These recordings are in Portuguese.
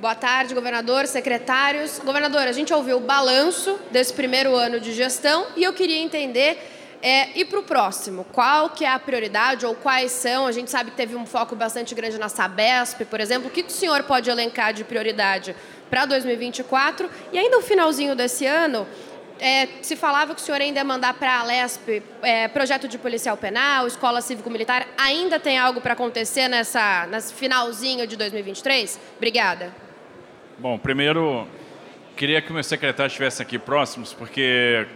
Boa tarde, governador, secretários. Governador, a gente ouviu o balanço desse primeiro ano de gestão e eu queria entender é, e para o próximo, qual que é a prioridade ou quais são? A gente sabe que teve um foco bastante grande na Sabesp, por exemplo. O que, que o senhor pode elencar de prioridade para 2024? E ainda no finalzinho desse ano, é, se falava que o senhor ainda ia mandar para a Lesp é, projeto de policial penal, escola cívico-militar. Ainda tem algo para acontecer nessa, nesse finalzinho de 2023? Obrigada. Bom, primeiro, queria que o meu secretário estivesse aqui próximos, porque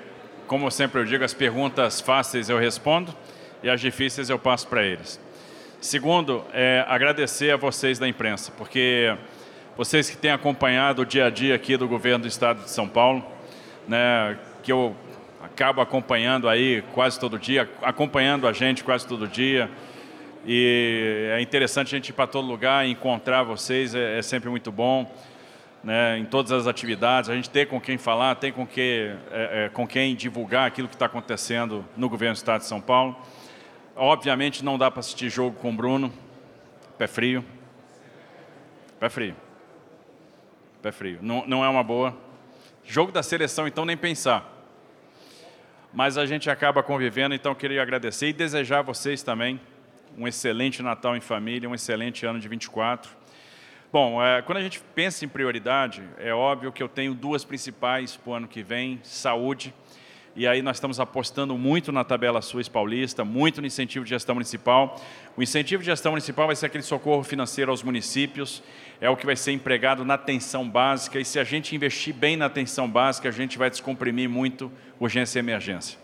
como sempre eu digo, as perguntas fáceis eu respondo e as difíceis eu passo para eles. Segundo, é agradecer a vocês da imprensa, porque vocês que têm acompanhado o dia a dia aqui do governo do Estado de São Paulo, né, que eu acabo acompanhando aí quase todo dia, acompanhando a gente quase todo dia. E é interessante a gente ir para todo lugar encontrar vocês, é, é sempre muito bom né, em todas as atividades, a gente tem com quem falar, tem com, que, é, é, com quem divulgar aquilo que está acontecendo no governo do Estado de São Paulo. Obviamente não dá para assistir jogo com o Bruno, pé frio, pé frio, pé frio, não, não é uma boa. Jogo da seleção, então, nem pensar. Mas a gente acaba convivendo, então queria agradecer e desejar a vocês também um excelente Natal em família, um excelente ano de 24 Bom, é, quando a gente pensa em prioridade, é óbvio que eu tenho duas principais para o ano que vem, saúde, e aí nós estamos apostando muito na tabela SUS paulista, muito no incentivo de gestão municipal. O incentivo de gestão municipal vai ser aquele socorro financeiro aos municípios, é o que vai ser empregado na atenção básica, e se a gente investir bem na atenção básica, a gente vai descomprimir muito urgência e emergência.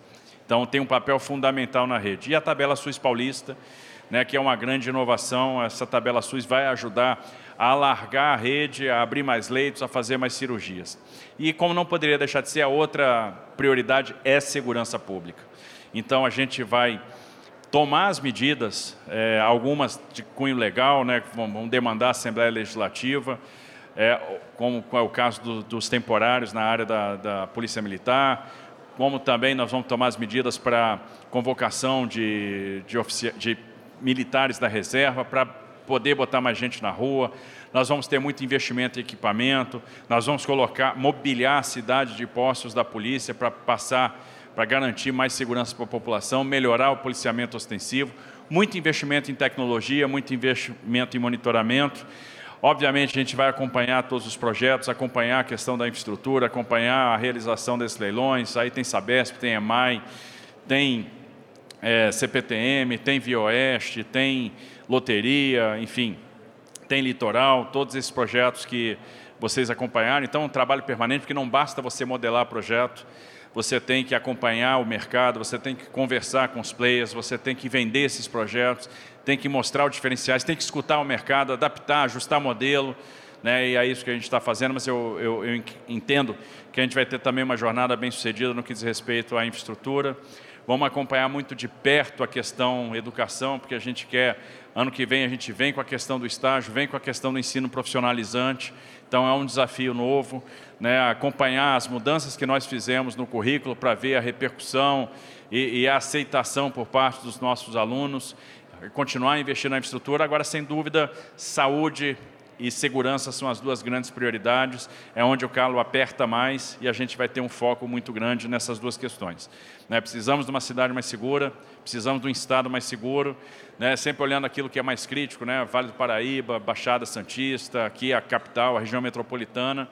Então tem um papel fundamental na rede. E a tabela SUS paulista, né, que é uma grande inovação, essa tabela SUS vai ajudar a alargar a rede, a abrir mais leitos, a fazer mais cirurgias. E como não poderia deixar de ser, a outra prioridade é segurança pública. Então a gente vai tomar as medidas, é, algumas de cunho legal, né, vão demandar a Assembleia Legislativa, é, como é o caso do, dos temporários na área da, da Polícia Militar, como também nós vamos tomar as medidas para convocação de, de, de militares da reserva, para poder botar mais gente na rua, nós vamos ter muito investimento em equipamento, nós vamos colocar, mobiliar a cidade de postos da polícia para passar, para garantir mais segurança para a população, melhorar o policiamento ostensivo, muito investimento em tecnologia, muito investimento em monitoramento. Obviamente, a gente vai acompanhar todos os projetos, acompanhar a questão da infraestrutura, acompanhar a realização desses leilões. Aí tem Sabesp, tem EMAI, tem é, CPTM, tem Vioeste, tem loteria, enfim, tem litoral, todos esses projetos que vocês acompanharam. Então, é um trabalho permanente, porque não basta você modelar projeto, você tem que acompanhar o mercado, você tem que conversar com os players, você tem que vender esses projetos, tem que mostrar os diferenciais, tem que escutar o mercado, adaptar, ajustar modelo, né? e é isso que a gente está fazendo, mas eu, eu, eu entendo que a gente vai ter também uma jornada bem sucedida no que diz respeito à infraestrutura. Vamos acompanhar muito de perto a questão educação, porque a gente quer Ano que vem a gente vem com a questão do estágio, vem com a questão do ensino profissionalizante. Então é um desafio novo, né, acompanhar as mudanças que nós fizemos no currículo para ver a repercussão e, e, a aceitação por parte dos nossos alunos, continuar investindo na infraestrutura. Agora, sem dúvida, saúde e segurança são as duas grandes prioridades, é onde o calo aperta mais e a gente vai ter um foco muito grande nessas duas questões. Né? Precisamos de uma cidade mais segura, precisamos de um estado mais seguro, né? sempre olhando aquilo que é mais crítico, né? Vale do Paraíba, Baixada Santista, aqui a capital, a região metropolitana,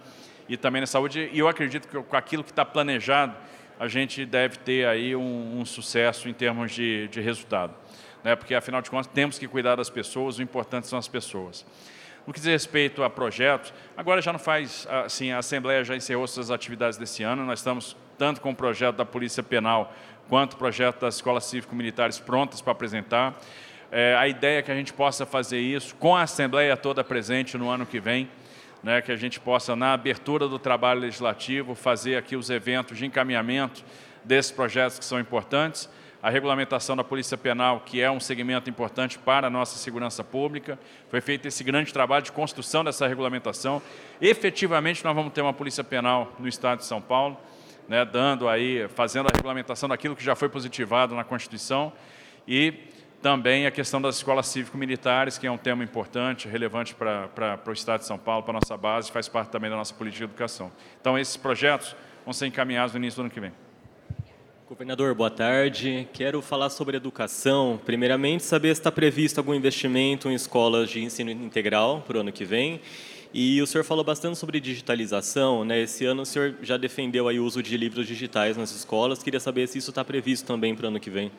e também na saúde, e eu acredito que com aquilo que está planejado, a gente deve ter aí um, um sucesso em termos de, de resultado. Né? Porque, afinal de contas, temos que cuidar das pessoas, o importante são as pessoas. No que diz respeito a projetos, agora já não faz, assim, a Assembleia já encerrou suas atividades desse ano, nós estamos tanto com o projeto da Polícia Penal quanto o projeto das escolas cívico-militares prontas para apresentar. É, a ideia é que a gente possa fazer isso com a Assembleia toda presente no ano que vem, né, que a gente possa, na abertura do trabalho legislativo, fazer aqui os eventos de encaminhamento desses projetos que são importantes, a regulamentação da Polícia Penal, que é um segmento importante para a nossa segurança pública. Foi feito esse grande trabalho de construção dessa regulamentação. Efetivamente, nós vamos ter uma Polícia Penal no Estado de São Paulo, né, dando aí, fazendo a regulamentação daquilo que já foi positivado na Constituição e também a questão das escolas cívico-militares, que é um tema importante, relevante para, para, para o Estado de São Paulo, para a nossa base, faz parte também da nossa política de educação. Então, esses projetos vão ser encaminhados no início do ano que vem. Governador, boa tarde. Quero falar sobre educação. Primeiramente, saber se está previsto algum investimento em escolas de ensino integral para o ano que vem. E o senhor falou bastante sobre digitalização. Né? Esse ano o senhor já defendeu aí o uso de livros digitais nas escolas. Queria saber se isso está previsto também para o ano que vem.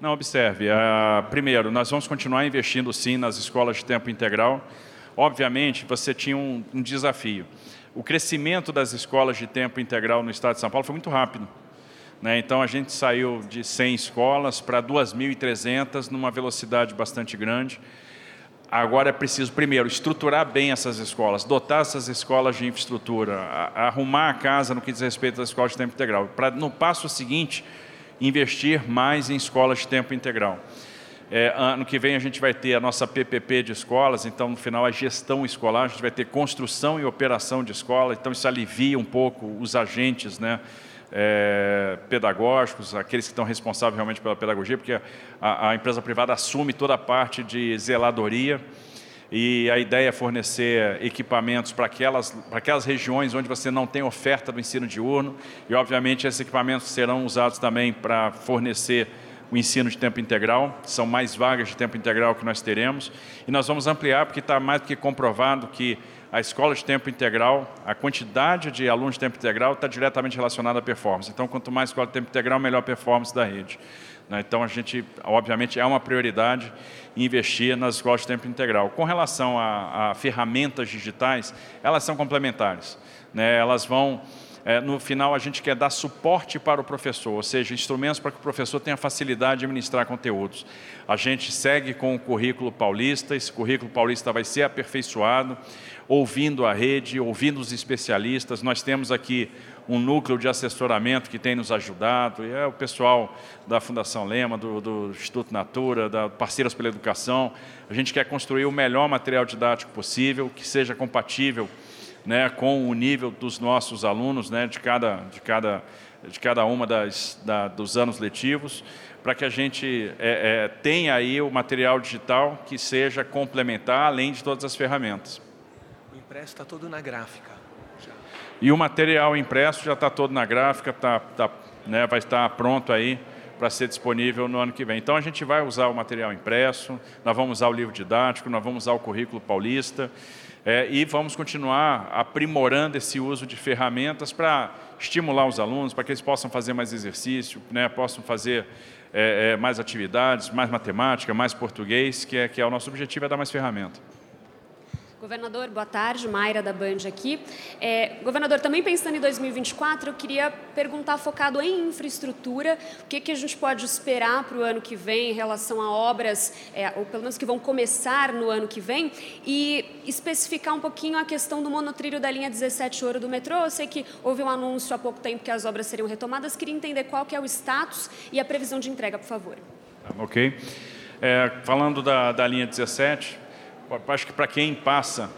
Não, observe. Uh, primeiro, nós vamos continuar investindo sim nas escolas de tempo integral. Obviamente, você tinha um, um desafio. O crescimento das escolas de tempo integral no estado de São Paulo foi muito rápido. Né? Então, a gente saiu de 100 escolas para 2.300 numa velocidade bastante grande. Agora é preciso, primeiro, estruturar bem essas escolas, dotar essas escolas de infraestrutura, arrumar a casa no que diz respeito às escolas de tempo integral, para no passo seguinte investir mais em escolas de tempo integral. É, ano que vem a gente vai ter a nossa PPP de escolas, então no final a gestão escolar, a gente vai ter construção e operação de escola, então isso alivia um pouco os agentes né, é, pedagógicos, aqueles que estão responsáveis realmente pela pedagogia, porque a, a empresa privada assume toda a parte de zeladoria, e a ideia é fornecer equipamentos para aquelas, para aquelas regiões onde você não tem oferta do ensino diurno, e obviamente esses equipamentos serão usados também para fornecer o ensino de tempo integral, são mais vagas de tempo integral que nós teremos, e nós vamos ampliar porque está mais do que comprovado que a escola de tempo integral, a quantidade de alunos de tempo integral está diretamente relacionada à performance. Então, quanto mais escola de tempo integral, melhor a performance da rede. Né? Então, a gente, obviamente, é uma prioridade investir nas escolas de tempo integral. Com relação a, a ferramentas digitais, elas são complementares. Né? Elas vão é, no final a gente quer dar suporte para o professor, ou seja, instrumentos para que o professor tenha facilidade de administrar conteúdos. A gente segue com o currículo paulista, esse currículo paulista vai ser aperfeiçoado, ouvindo a rede, ouvindo os especialistas. Nós temos aqui um núcleo de assessoramento que tem nos ajudado, e é o pessoal da Fundação Lema, do, do Instituto Natura, da Parceiras pela Educação. A gente quer construir o melhor material didático possível, que seja compatível né, com o nível dos nossos alunos, né, de, cada, de, cada, de cada uma das, da, dos anos letivos, para que a gente é, é, tenha aí o material digital que seja complementar, além de todas as ferramentas. Impresso está todo na gráfica. Já. E o material impresso já está todo na gráfica, tá, tá, né, vai estar pronto aí para ser disponível no ano que vem. Então a gente vai usar o material impresso, nós vamos usar o livro didático, nós vamos usar o currículo paulista. É, e vamos continuar aprimorando esse uso de ferramentas para estimular os alunos, para que eles possam fazer mais exercício, né, possam fazer é, é, mais atividades, mais matemática, mais português, que é, que é o nosso objetivo, é dar mais ferramenta. Governador, boa tarde, Mayra da Band aqui. É, governador, também pensando em 2024, eu queria perguntar focado em infraestrutura, o que, que a gente pode esperar para o ano que vem em relação a obras, é, ou pelo menos que vão começar no ano que vem, e especificar um pouquinho a questão do monotrilho da linha 17 Ouro do metrô. Eu sei que houve um anúncio há pouco tempo que as obras seriam retomadas, queria entender qual que é o status e a previsão de entrega, por favor. Ok. É, falando da, da linha 17, acho que para quem passa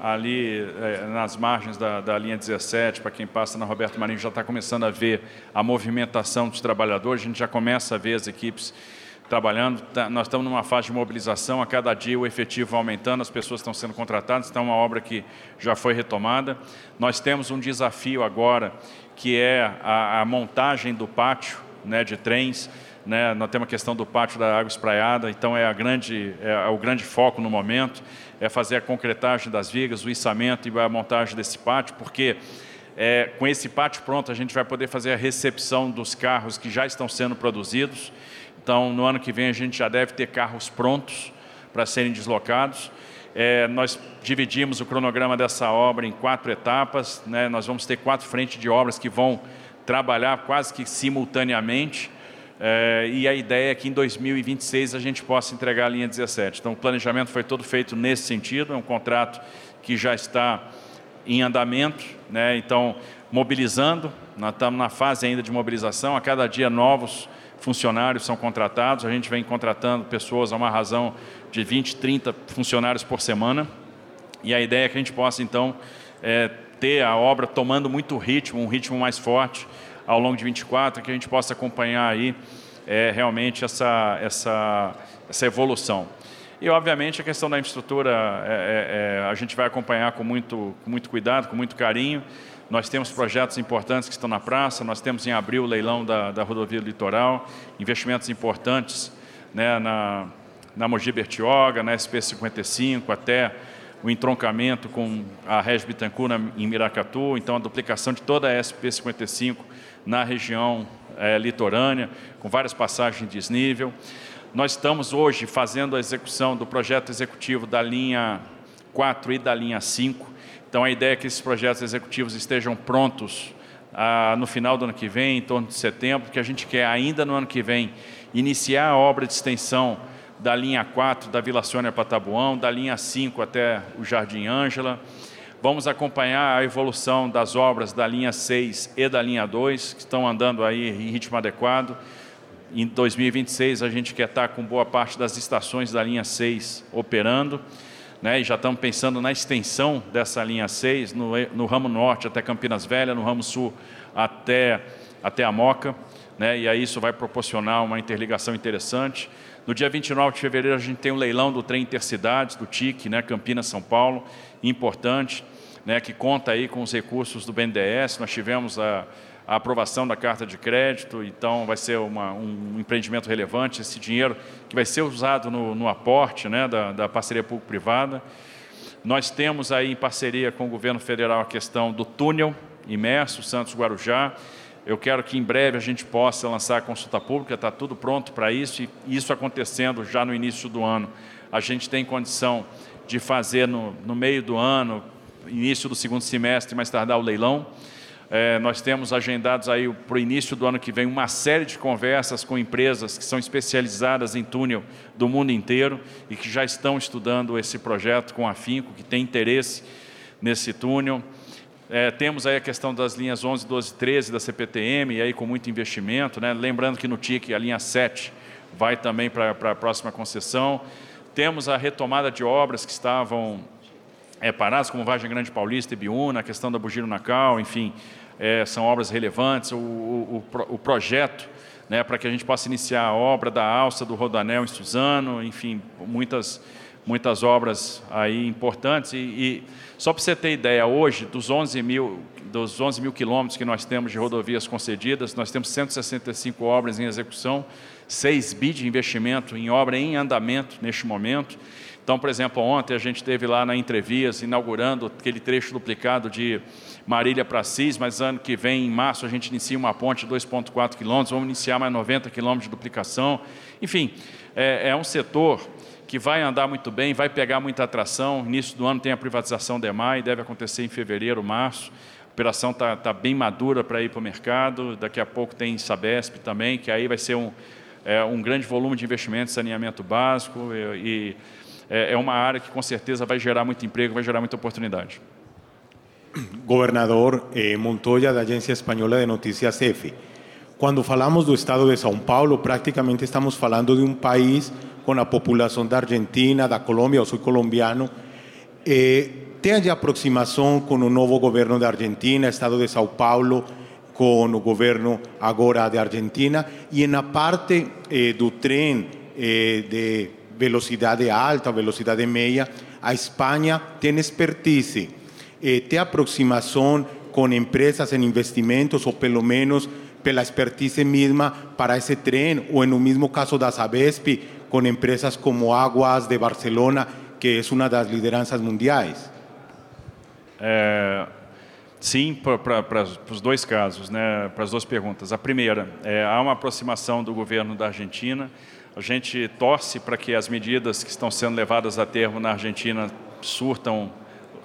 ali é, nas margens da, da linha 17, para quem passa na Roberto Marinho, já está começando a ver a movimentação dos trabalhadores, a gente já começa a ver as equipes trabalhando, tá, nós estamos numa fase de mobilização, a cada dia o efetivo aumentando, as pessoas estão sendo contratadas, então é uma obra que já foi retomada. Nós temos um desafio agora, que é a, a montagem do pátio né, de trens, né? Nós temos a questão do pátio da água espraiada, então é, grande, é o grande foco no momento, é fazer a concretagem das vigas, o içamento e a montagem desse pátio, porque é, com esse pátio pronto a gente vai poder fazer a recepção dos carros que já estão sendo produzidos. Então, no ano que vem a gente já deve ter carros prontos para serem deslocados. É, nós dividimos o cronograma dessa obra em quatro etapas. Né? Nós vamos ter quatro frentes de obras que vão trabalhar quase que simultaneamente. É, e a ideia é que em 2026 a gente possa entregar a linha 17. Então, o planejamento foi todo feito nesse sentido, é um contrato que já está em andamento, né? então, mobilizando, nós estamos na fase ainda de mobilização, a cada dia novos funcionários são contratados, a gente vem contratando pessoas a uma razão de 20, 30 funcionários por semana, e a ideia é que a gente possa, então, é, ter a obra tomando muito ritmo, um ritmo mais forte, ao longo de 24, que a gente possa acompanhar aí é realmente essa, essa, essa evolução. E, obviamente, a questão da infraestrutura é, é, é, a gente vai acompanhar com muito, com muito cuidado, com muito carinho. Nós temos projetos importantes que estão na praça, nós temos em abril o leilão da, da rodovia litoral, investimentos importantes né, na, na Mogi Bertioga, na SP55, até o entroncamento com a Regi Bittencourt em Miracatu, então a duplicação de toda a SP55 na região é, litorânea, com várias passagens de desnível. Nós estamos hoje fazendo a execução do projeto executivo da linha 4 e da linha 5. Então, a ideia é que esses projetos executivos estejam prontos ah, no final do ano que vem, em torno de setembro, porque a gente quer, ainda no ano que vem, iniciar a obra de extensão da linha 4 da Vila Sônia para Tabuão, da linha 5 até o Jardim Ângela. Vamos acompanhar a evolução das obras da linha 6 e da linha 2, que estão andando aí em ritmo adequado. Em 2026, a gente quer estar com boa parte das estações da linha 6 operando, né, e já estamos pensando na extensão dessa linha 6, no, no ramo norte até Campinas Velha, no ramo sul até, até a Moca, né, e aí isso vai proporcionar uma interligação interessante. No dia 29 de fevereiro, a gente tem o um leilão do trem Intercidades, do TIC, né, Campinas-São Paulo, importante, né, que conta aí com os recursos do BNDES. Nós tivemos a a aprovação da carta de crédito, então vai ser uma, um empreendimento relevante, esse dinheiro que vai ser usado no, no aporte né, da, da parceria público-privada. Nós temos aí em parceria com o governo federal a questão do túnel imerso Santos-Guarujá. Eu quero que em breve a gente possa lançar a consulta pública, está tudo pronto para isso, e isso acontecendo já no início do ano. A gente tem condição de fazer no, no meio do ano, início do segundo semestre, mais tardar o leilão. É, nós temos agendados aí para o início do ano que vem uma série de conversas com empresas que são especializadas em túnel do mundo inteiro e que já estão estudando esse projeto com afinco, que tem interesse nesse túnel. É, temos aí a questão das linhas 11, 12 13 da CPTM, e aí com muito investimento. Né? Lembrando que no TIC a linha 7 vai também para a próxima concessão. Temos a retomada de obras que estavam é, paradas, como Vargem Grande Paulista e Biúna, a questão da Bugiro Nacal, enfim, é, são obras relevantes, o, o, o projeto né, para que a gente possa iniciar a obra da alça do Rodanel em Suzano, enfim, muitas, muitas obras aí importantes. E, e só para você ter ideia, hoje, dos 11 mil, dos 11 mil quilômetros que nós temos de rodovias concedidas, nós temos 165 obras em execução, 6 bi de investimento em obra em andamento neste momento. Então, por exemplo, ontem a gente teve lá na Entrevias, inaugurando aquele trecho duplicado de Marília para Cis, mas ano que vem, em março, a gente inicia uma ponte de 2,4 quilômetros, vamos iniciar mais 90 quilômetros de duplicação. Enfim, é, é, um setor que vai andar muito bem, vai pegar muita atração. Início do ano tem a privatização da EMAI, deve acontecer em fevereiro, março. A operação está tá bem madura para ir para o mercado. Daqui a pouco tem Sabesp também, que aí vai ser um, é, um grande volume de investimento em saneamento básico e, e é, é uma área que com certeza vai gerar muito emprego, vai gerar muita oportunidade. Gobernador eh, Montoya da Agência Espanhola de Notícias EFE. Quando falamos do estado de São Paulo, praticamente estamos falando de um país com a população da Argentina, da Colômbia, eu sou colombiano. Eh, tem aproximação com o novo governo da Argentina, estado de São Paulo, com o governo agora da Argentina, e na parte eh, do trem eh, de velocidade alta, velocidade média, a Espanha tem expertise eh, ter aproximação com empresas em investimentos ou pelo menos pela expertise mesma para esse trem ou no mesmo caso da Sabesp com empresas como Aguas de Barcelona que é uma das lideranças mundiais? É, sim, para os dois casos, né, para as duas perguntas. A primeira, é, há uma aproximação do governo da Argentina. A gente torce para que as medidas que estão sendo levadas a termo na Argentina surtam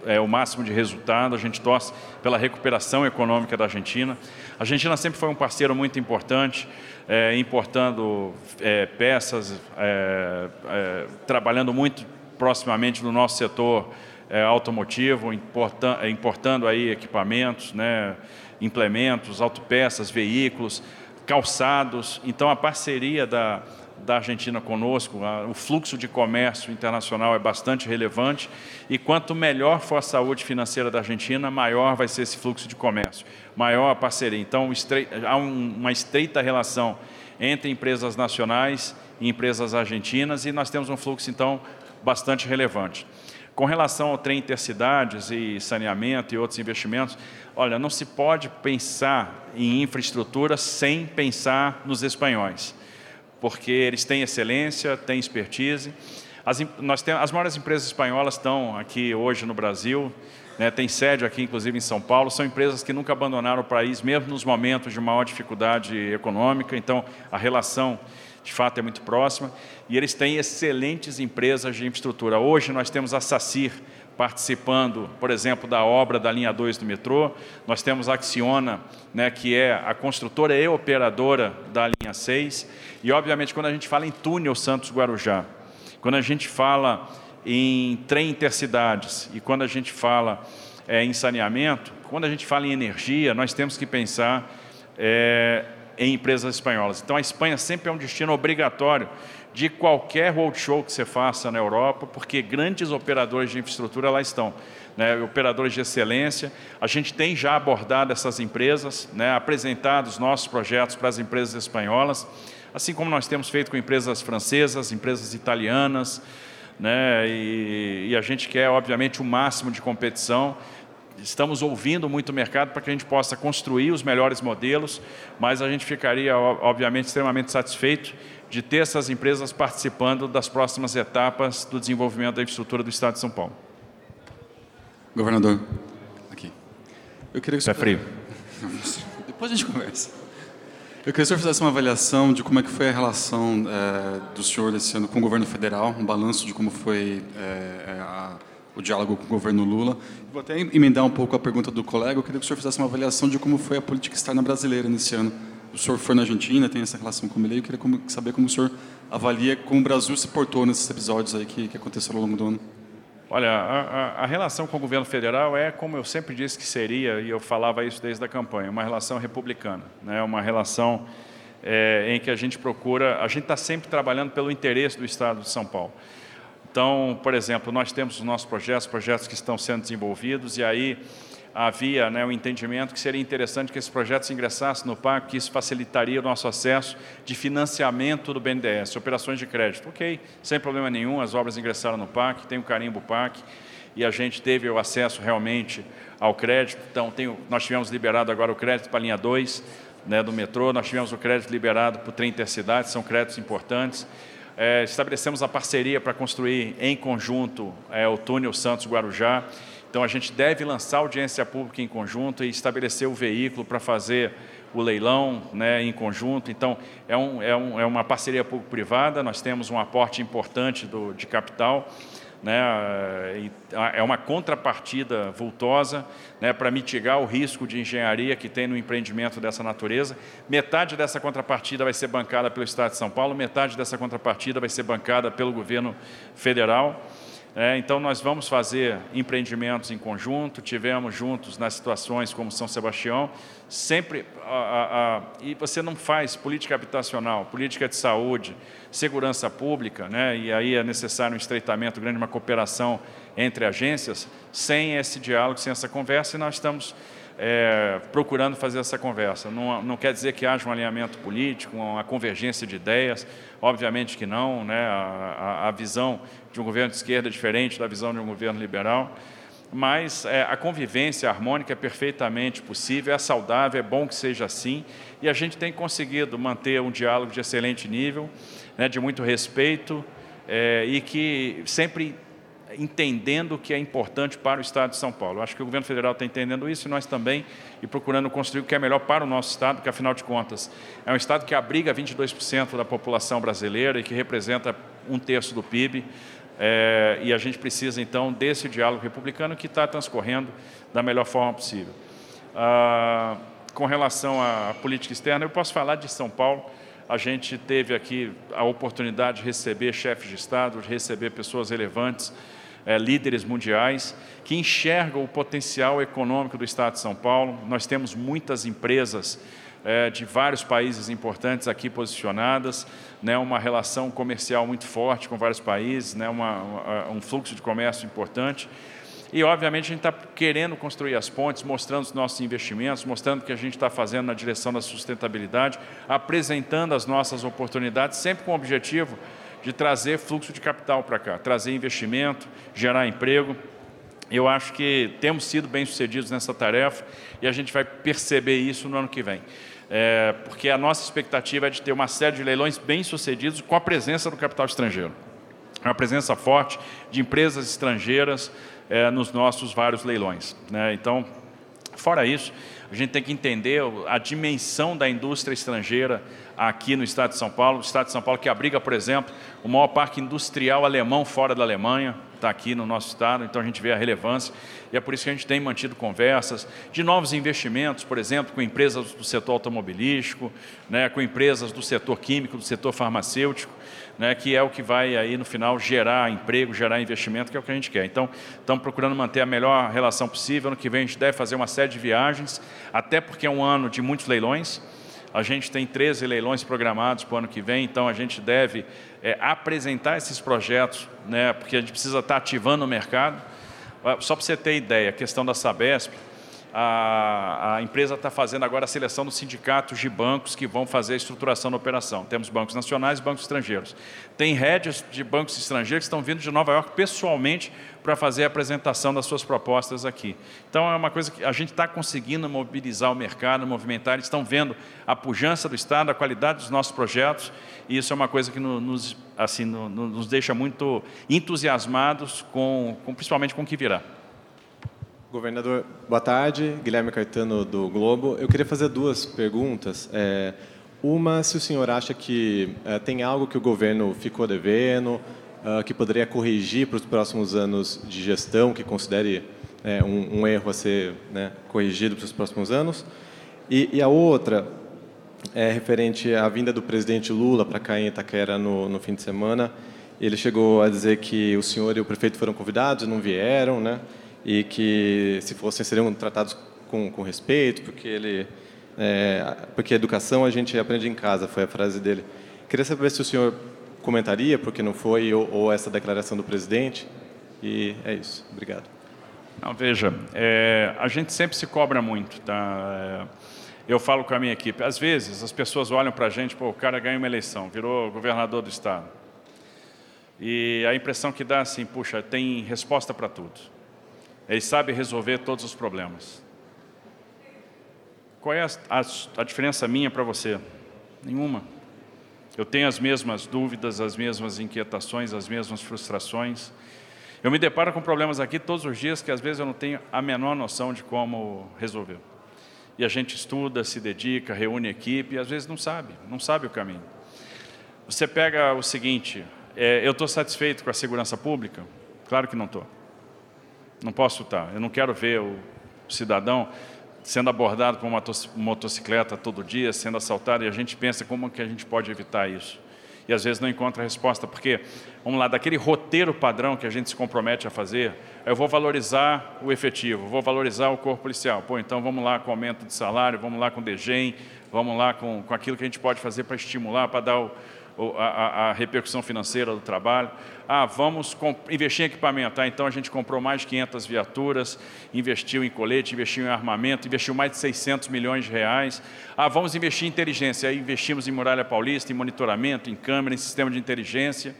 é, o máximo de resultado, a gente torce pela recuperação econômica da Argentina. A Argentina sempre foi um parceiro muito importante, é, importando é, peças, é, é, trabalhando muito proximamente no nosso setor é, automotivo, importando, importando aí equipamentos, né, implementos, autopeças, veículos, calçados. Então, a parceria da, da Argentina conosco, o fluxo de comércio internacional é bastante relevante e quanto melhor for a saúde financeira da Argentina, maior vai ser esse fluxo de comércio, maior a parceria. Então, há uma estreita relação entre empresas nacionais e empresas argentinas, e nós temos um fluxo, então, bastante relevante. Com relação ao trem intercidades e saneamento e outros investimentos, olha, não se pode pensar em infraestrutura sem pensar nos espanhóis, porque eles têm excelência, têm expertise. As, nós temos, as maiores empresas espanholas estão aqui hoje no Brasil, né, tem sede aqui, inclusive em São Paulo, são empresas que nunca abandonaram o país, mesmo nos momentos de maior dificuldade econômica, então a relação de fato é muito próxima, e eles têm excelentes empresas de infraestrutura. Hoje nós temos a SACIR participando, por exemplo, da obra da linha 2 do metrô, nós temos a Acciona, né, que é a construtora e operadora da linha 6, e obviamente quando a gente fala em túnel Santos-Guarujá, quando a gente fala em trem intercidades e quando a gente fala é, em saneamento, quando a gente fala em energia, nós temos que pensar é, em empresas espanholas. Então, a Espanha sempre é um destino obrigatório de qualquer roadshow que você faça na Europa, porque grandes operadores de infraestrutura lá estão. Né, operadores de excelência. A gente tem já abordado essas empresas, né, apresentado os nossos projetos para as empresas espanholas, assim como nós temos feito com empresas francesas, empresas italianas, né, e, e a gente quer, obviamente, o máximo de competição estamos ouvindo muito o mercado para que a gente possa construir os melhores modelos, mas a gente ficaria, obviamente, extremamente satisfeito de ter essas empresas participando das próximas etapas do desenvolvimento da infraestrutura do Estado de São Paulo. Governador, aqui. Eu queria que o senhor... É frio. Depois a gente conversa. Eu queria que o senhor fizesse uma avaliação de como é que foi a relação é, do senhor esse ano com o governo federal, um balanço de como foi é, a o diálogo com o governo Lula. Vou até emendar um pouco a pergunta do colega. Eu queria que o senhor fizesse uma avaliação de como foi a política externa brasileira nesse ano. O senhor foi na Argentina, tem essa relação com o Milei. Eu queria saber como o senhor avalia como o Brasil se portou nesses episódios aí que, que aconteceram ao longo do ano. Olha, a, a, relação com o governo federal é, como eu sempre disse que seria, e eu falava isso desde a campanha, uma relação republicana, né? uma relação é, em que a gente procura, a gente está sempre trabalhando pelo interesse do Estado de São Paulo. Então, por exemplo, nós temos os nossos projetos, projetos que estão sendo desenvolvidos, e aí havia né, o entendimento que seria interessante que esses projetos ingressassem no PAC, que isso facilitaria o nosso acesso de financiamento do BNDES, operações de crédito. Ok, sem problema nenhum, as obras ingressaram no PAC, tem o carimbo PAC, e a gente teve o acesso realmente ao crédito. Então, tem, nós tivemos liberado agora o crédito para a linha 2 né, do metrô, nós tivemos o crédito liberado para o trem intercidade, são créditos importantes. É, estabelecemos a parceria para construir em conjunto é, o túnel Santos-Guarujá. Então, a gente deve lançar audiência pública em conjunto e estabelecer o veículo para fazer o leilão né, em conjunto. Então, é, um, é, um, é uma parceria público-privada, nós temos um aporte importante do, de capital né, é uma contrapartida vultosa né, para mitigar o risco de engenharia que tem no empreendimento dessa natureza. Metade dessa contrapartida vai ser bancada pelo Estado de São Paulo, metade dessa contrapartida vai ser bancada pelo governo federal. É, então, nós vamos fazer empreendimentos em conjunto, tivemos juntos nas situações como São Sebastião, sempre, a, a, a, e você não faz política habitacional, política de saúde, segurança pública, né, e aí é necessário um estreitamento grande, uma cooperação entre agências, sem esse diálogo, sem essa conversa, e nós estamos é, procurando fazer essa conversa. Não, não, quer dizer que haja um alinhamento político, uma convergência de ideias, obviamente que não. Né? A, a, a visão de um governo de esquerda é diferente da visão de um governo liberal, mas é, a convivência harmônica é perfeitamente possível, é saudável, é bom que seja assim, e a gente tem conseguido manter um diálogo de excelente nível, né, de muito respeito, é, e que sempre entendendo o que é importante para o Estado de São Paulo. acho que o governo federal está entendendo isso e nós também, e procurando construir o que é melhor para o nosso Estado, que afinal de contas é um Estado que abriga 22% da população brasileira e que representa um terço do PIB. É, e a gente precisa então desse diálogo republicano que está transcorrendo da melhor forma possível. Ah, com relação à política externa, eu posso falar de São Paulo. A gente teve aqui a oportunidade de receber chefes de Estado, de receber pessoas relevantes é, líderes mundiais que enxergam o potencial econômico do Estado de São Paulo. Nós temos muitas empresas é, de vários países importantes aqui posicionadas, né, uma relação comercial muito forte com vários países, né, uma, uma, um fluxo de comércio importante. E, obviamente, a gente está querendo construir as pontes, mostrando os nossos investimentos, mostrando o que a gente está fazendo na direção da sustentabilidade, apresentando as nossas oportunidades, sempre com o objetivo de trazer fluxo de capital para cá, trazer investimento, gerar emprego. Eu acho que temos sido bem-sucedidos nessa tarefa e a gente vai perceber isso no ano que vem. É, porque a nossa expectativa é de ter uma série de leilões bem-sucedidos com a presença do capital estrangeiro. Uma presença forte de empresas estrangeiras é, nos nossos vários leilões. Né? Então, fora isso, a gente tem que entender a dimensão da indústria estrangeira aqui no estado de São Paulo. O estado de São Paulo que abriga, por exemplo, o maior parque industrial alemão fora da Alemanha, está aqui no nosso estado, então a gente vê a relevância. E é por isso que a gente tem mantido conversas de novos investimentos, por exemplo, com empresas do setor automobilístico, né, com empresas do setor químico, do setor farmacêutico, né, que é o que vai aí no final gerar emprego, gerar investimento, que é o que a gente quer. Então, estamos procurando manter a melhor relação possível. No que vem a gente deve fazer uma série de viagens, até porque é um ano de muitos leilões. A gente tem 13 leilões programados para o ano que vem, então a gente deve é, apresentar esses projetos, né, porque a gente precisa estar ativando o mercado. Só para você ter ideia, a questão da Sabesp, a, a empresa está fazendo agora a seleção dos sindicatos de bancos que vão fazer a estruturação da operação. Temos bancos nacionais e bancos estrangeiros. Tem redes de bancos estrangeiros que estão vindo de Nova York pessoalmente para fazer a apresentação das suas propostas aqui. Então, é uma coisa que a gente está conseguindo mobilizar o mercado, movimentar, eles estão vendo a pujança do Estado, a qualidade dos nossos projetos, e isso é uma coisa que nos, assim, nos deixa muito entusiasmados, com, com principalmente com o que virá. Governador, boa tarde. Guilherme Caetano, do Globo. Eu queria fazer duas perguntas. É, uma, se o senhor acha que é, tem algo que o governo ficou devendo, uh, que poderia corrigir para os próximos anos de gestão, que considere é, um, um, erro a ser né, corrigido para os próximos anos. E, e, a outra é referente à vinda do presidente Lula para cá em Itaquera no, no fim de semana. Ele chegou a dizer que o senhor e o prefeito foram convidados, não vieram, né? E que se fossem seriam tratados com, com respeito, porque ele é, porque educação a gente aprende em casa, foi a frase dele. Queria saber se o senhor comentaria, porque não foi, ou, ou essa declaração do presidente. E é isso. Obrigado. Não, veja, é, a gente sempre se cobra muito. Tá? É, eu falo com a minha equipe. Às vezes, as pessoas olham para a gente, pô, o cara ganhou uma eleição, virou governador do Estado. E a impressão que dá assim, puxa, tem resposta para tudo. Ele sabe resolver todos os problemas. Qual é a, a, a diferença minha para você? Nenhuma. Eu tenho as mesmas dúvidas, as mesmas inquietações, as mesmas frustrações. Eu me deparo com problemas aqui todos os dias que às vezes eu não tenho a menor noção de como resolver. E a gente estuda, se dedica, reúne equipe e às vezes não sabe, não sabe o caminho. Você pega o seguinte: é, eu estou satisfeito com a segurança pública? Claro que não estou. Não posso estar. Eu não quero ver o cidadão sendo abordado por uma motocicleta todo dia, sendo assaltado, e a gente pensa como que a gente pode evitar isso. E às vezes não encontra resposta, porque, vamos lá, daquele roteiro padrão que a gente se compromete a fazer, eu vou valorizar o efetivo, vou valorizar o corpo policial. Pô, então vamos lá com aumento de salário, vamos lá com DGEM, vamos lá com, com aquilo que a gente pode fazer para estimular, para dar o, a, a, repercussão financeira do trabalho. Ah, vamos investir em equipamento. Ah, então a gente comprou mais de 500 viaturas, investiu em colete, investiu em armamento, investiu mais de 600 milhões de reais. Ah, vamos investir em inteligência. Aí investimos em Muralha Paulista, em monitoramento, em câmera, em sistema de inteligência.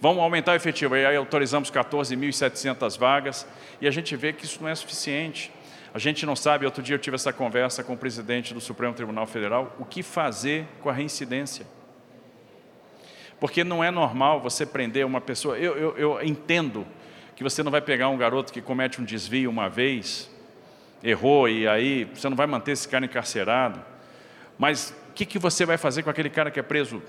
Vamos aumentar o efetivo. Aí autorizamos 14.700 vagas e a gente vê que isso não é suficiente. A gente não sabe, outro dia eu tive essa conversa com o presidente do Supremo Tribunal Federal, o que fazer com a reincidência. Porque não é normal você prender uma pessoa. Eu, eu, eu entendo que você não vai pegar um garoto que comete um desvio uma vez, errou, e aí você não vai manter esse cara encarcerado. Mas o que, que você vai fazer com aquele cara que é preso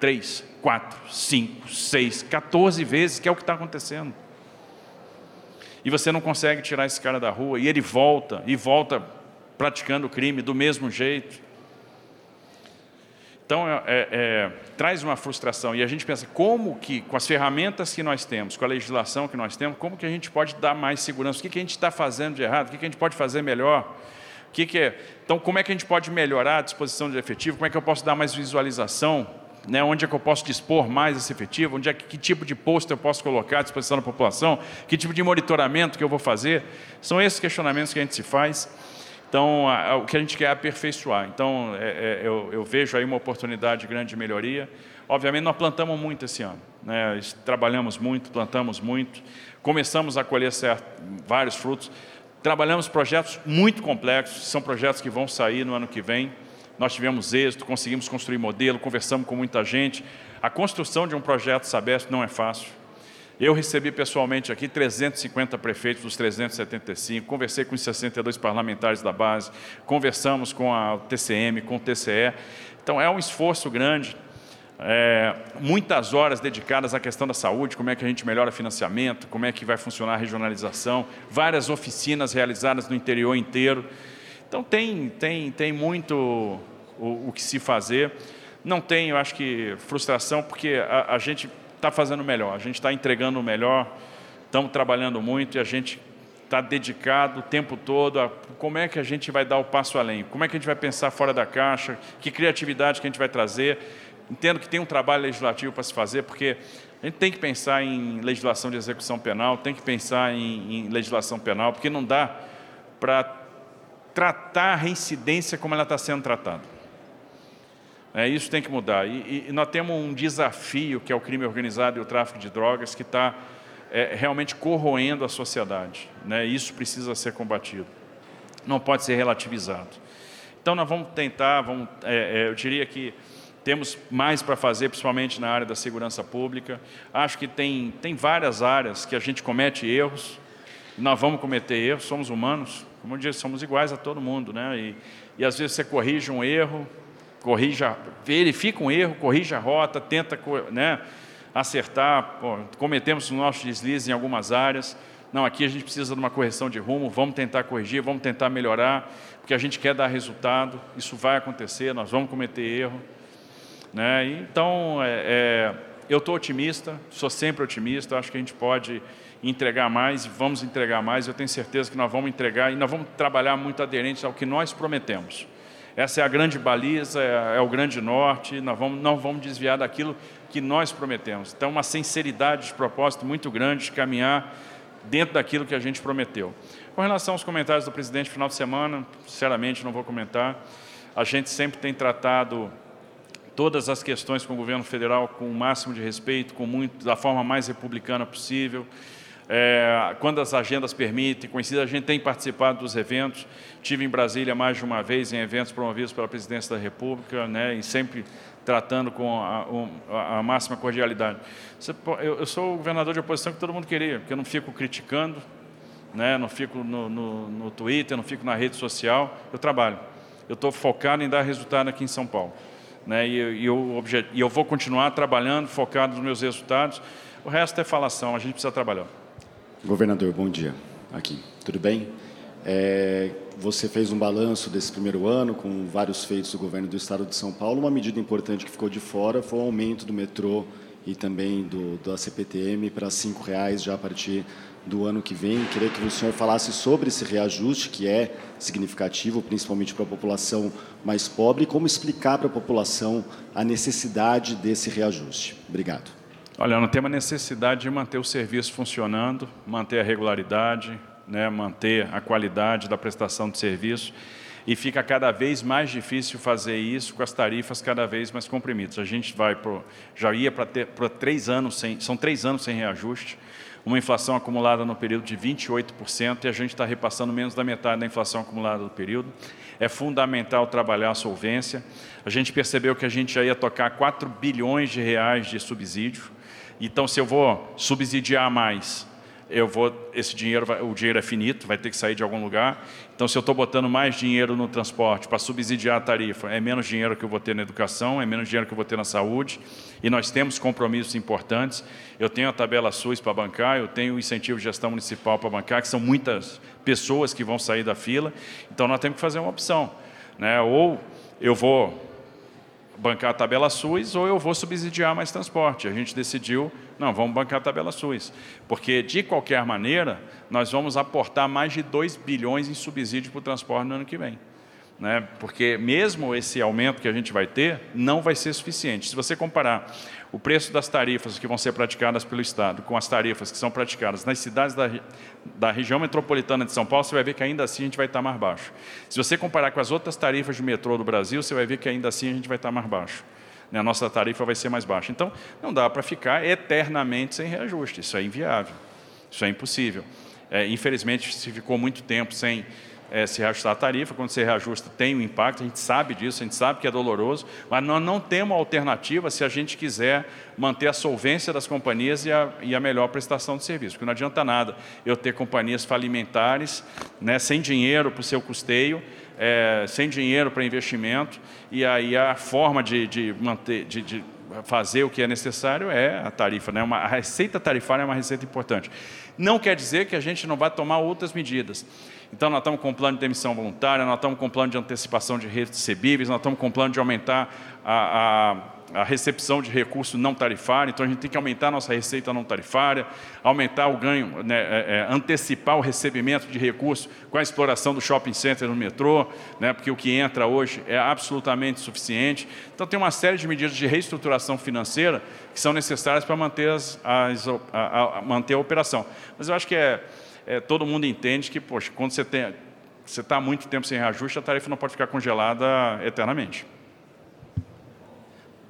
três, quatro, cinco, seis, 14 vezes, que é o que está acontecendo? E você não consegue tirar esse cara da rua, e ele volta, e volta praticando o crime do mesmo jeito. Então, é, é, é, traz uma frustração. E a gente pensa, como que, com as ferramentas que nós temos, com a legislação que nós temos, como que a gente pode dar mais segurança? O que, que a gente está fazendo de errado? O que, que a gente pode fazer melhor? O que, que é? Então, como é que a gente pode melhorar a disposição de efetivo? Como é que eu posso dar mais visualização né, onde é que eu posso dispor mais esse efetivo, onde é que, que tipo de posto eu posso colocar à disposição da população, que tipo de monitoramento que eu vou fazer. São esses questionamentos que a gente se faz. Então, a, a, o que a gente quer é aperfeiçoar. Então, é, é, eu, eu, vejo aí uma oportunidade grande de melhoria. Obviamente, nós plantamos muito esse ano. Né? Trabalhamos muito, plantamos muito. Começamos a colher certo, vários frutos. Trabalhamos projetos muito complexos, são projetos que vão sair no ano que vem nós tivemos êxito, conseguimos construir modelo, conversamos com muita gente. A construção de um projeto Sabesp não é fácil. Eu recebi pessoalmente aqui 350 prefeitos dos 375, conversei com os 62 parlamentares da base, conversamos com a TCM, com o TCE. Então é um esforço grande, é, muitas horas dedicadas à questão da saúde, como é que a gente melhora financiamento, como é que vai funcionar a regionalização, várias oficinas realizadas no interior inteiro. Então tem, tem, tem muito o, o que se fazer. Não tem, eu acho que, frustração, porque a, a gente está fazendo melhor, a gente está entregando o melhor, estamos trabalhando muito e a gente está dedicado o tempo todo a como é que a gente vai dar o passo além, como é que a gente vai pensar fora da caixa, que criatividade que a gente vai trazer. Entendo que tem um trabalho legislativo para se fazer, porque a gente tem que pensar em legislação de execução penal, tem que pensar em, em legislação penal, porque não dá para tratar a reincidência como ela está sendo tratada. É, isso tem que mudar. E, e, nós temos um desafio, que é o crime organizado e o tráfico de drogas, que está é, realmente corroendo a sociedade. Né? Isso precisa ser combatido. Não pode ser relativizado. Então, nós vamos tentar, vamos, é, é eu diria que temos mais para fazer, principalmente na área da segurança pública. Acho que tem, tem várias áreas que a gente comete erros, nós vamos cometer erros, somos humanos, como eu disse, somos iguais a todo mundo, né? E, e às vezes você corrige um erro, corrija, verifica um erro, corrige a rota, tenta né, acertar, pô, cometemos os nossos deslizes em algumas áreas. Não, aqui a gente precisa de uma correção de rumo, vamos tentar corrigir, vamos tentar melhorar, porque a gente quer dar resultado, isso vai acontecer, nós vamos cometer erro. Né? Então, é, é, eu estou otimista, sou sempre otimista, acho que a gente pode entregar mais, vamos entregar mais, eu tenho certeza que nós vamos entregar e nós vamos trabalhar muito aderente ao que nós prometemos. Essa é a grande baliza, é, é o grande norte, nós vamos, não vamos desviar daquilo que nós prometemos. Então, uma sinceridade de propósito muito grande de caminhar dentro daquilo que a gente prometeu. Com relação aos comentários do presidente final de semana, sinceramente não vou comentar. A gente sempre tem tratado todas as questões com o governo federal com o máximo de respeito, com muito, da forma mais republicana possível. É, quando as agendas permitem, conhecida, a gente tem participado dos eventos. Tive em Brasília mais de uma vez em eventos promovidos pela Presidência da República, né, e sempre tratando com a, a máxima cordialidade. Eu, sou o governador de oposição que todo mundo queria, porque eu não fico criticando, né, não fico no, no, no Twitter, não fico na rede social, eu trabalho. Eu estou focado em dar resultado aqui em São Paulo. Né, e, e, eu, e eu vou continuar trabalhando, focado nos meus resultados. O resto é falação, a gente precisa trabalhar. Governador, bom dia. Aqui, tudo bem? É, você fez um balanço desse primeiro ano com vários feitos do governo do Estado de São Paulo. Uma medida importante que ficou de fora foi o aumento do metrô e também do, da CPTM para R$ reais já a partir do ano que vem. Queria que o senhor falasse sobre esse reajuste, que é significativo, principalmente para a população mais pobre, e como explicar para a população a necessidade desse reajuste. Obrigado. Olha, não temos necessidade de manter o serviço funcionando, manter a regularidade, né, manter a qualidade da prestação de serviço e fica cada vez mais difícil fazer isso com as tarifas cada vez mais comprimidas. A gente vai pro, já ia para três anos sem, são três anos sem reajuste, uma inflação acumulada no período de 28% e a gente está repassando menos da metade da inflação acumulada do período. É fundamental trabalhar a solvência. A gente percebeu que a gente já ia tocar 4 bilhões de reais de subsídio então, se eu vou subsidiar mais, eu vou, esse dinheiro, o dinheiro é finito, vai ter que sair de algum lugar. Então, se eu estou botando mais dinheiro no transporte para subsidiar a tarifa, é menos dinheiro que eu vou ter na educação, é menos dinheiro que eu vou ter na saúde. E nós temos compromissos importantes. Eu tenho a tabela SUS para bancar, eu tenho o incentivo de gestão municipal para bancar, que são muitas pessoas que vão sair da fila. Então, nós temos que fazer uma opção. Né? Ou eu vou bancar a tabela SUS ou eu vou subsidiar mais transporte. A gente decidiu, não, vamos bancar a tabela SUS. Porque, de qualquer maneira, nós vamos aportar mais de 2 bilhões em subsídio para o transporte no ano que vem. Né? Porque mesmo esse aumento que a gente vai ter, não vai ser suficiente. Se você comparar o preço das tarifas que vão ser praticadas pelo Estado com as tarifas que são praticadas nas cidades da, da região metropolitana de São Paulo, você vai ver que ainda assim a gente vai estar mais baixo. Se você comparar com as outras tarifas de metrô do Brasil, você vai ver que ainda assim a gente vai estar mais baixo. Né? A nossa tarifa vai ser mais baixa. Então, não dá para ficar eternamente sem reajuste. Isso é inviável. Isso é impossível. É, infelizmente, se ficou muito tempo sem é, se reajustar a tarifa, quando se reajusta tem um impacto, a gente sabe disso, a gente sabe que é doloroso, mas nós não temos alternativa se a gente quiser manter a solvência das companhias e a, e a melhor prestação de serviço, porque não adianta nada eu ter companhias falimentares, né, sem dinheiro para o seu custeio, é, sem dinheiro para investimento, e aí a forma de, de manter, de, de fazer o que é necessário é a tarifa. Né? Uma, a receita tarifária é uma receita importante. Não quer dizer que a gente não vai tomar outras medidas. Então, nós estamos com um plano de demissão voluntária, nós estamos com um plano de antecipação de recebíveis, nós estamos com um plano de aumentar a, a, a recepção de recursos não tarifários, então a gente tem que aumentar a nossa receita não tarifária, aumentar o ganho, né, é, é, antecipar o recebimento de recursos com a exploração do shopping center no metrô, né, porque o que entra hoje é absolutamente suficiente. Então, tem uma série de medidas de reestruturação financeira que são necessárias para manter, as, as, a, a, manter a operação. Mas eu acho que é é, todo mundo entende que, poxa, quando você tem, você está muito tempo sem reajuste, a tarifa não pode ficar congelada eternamente.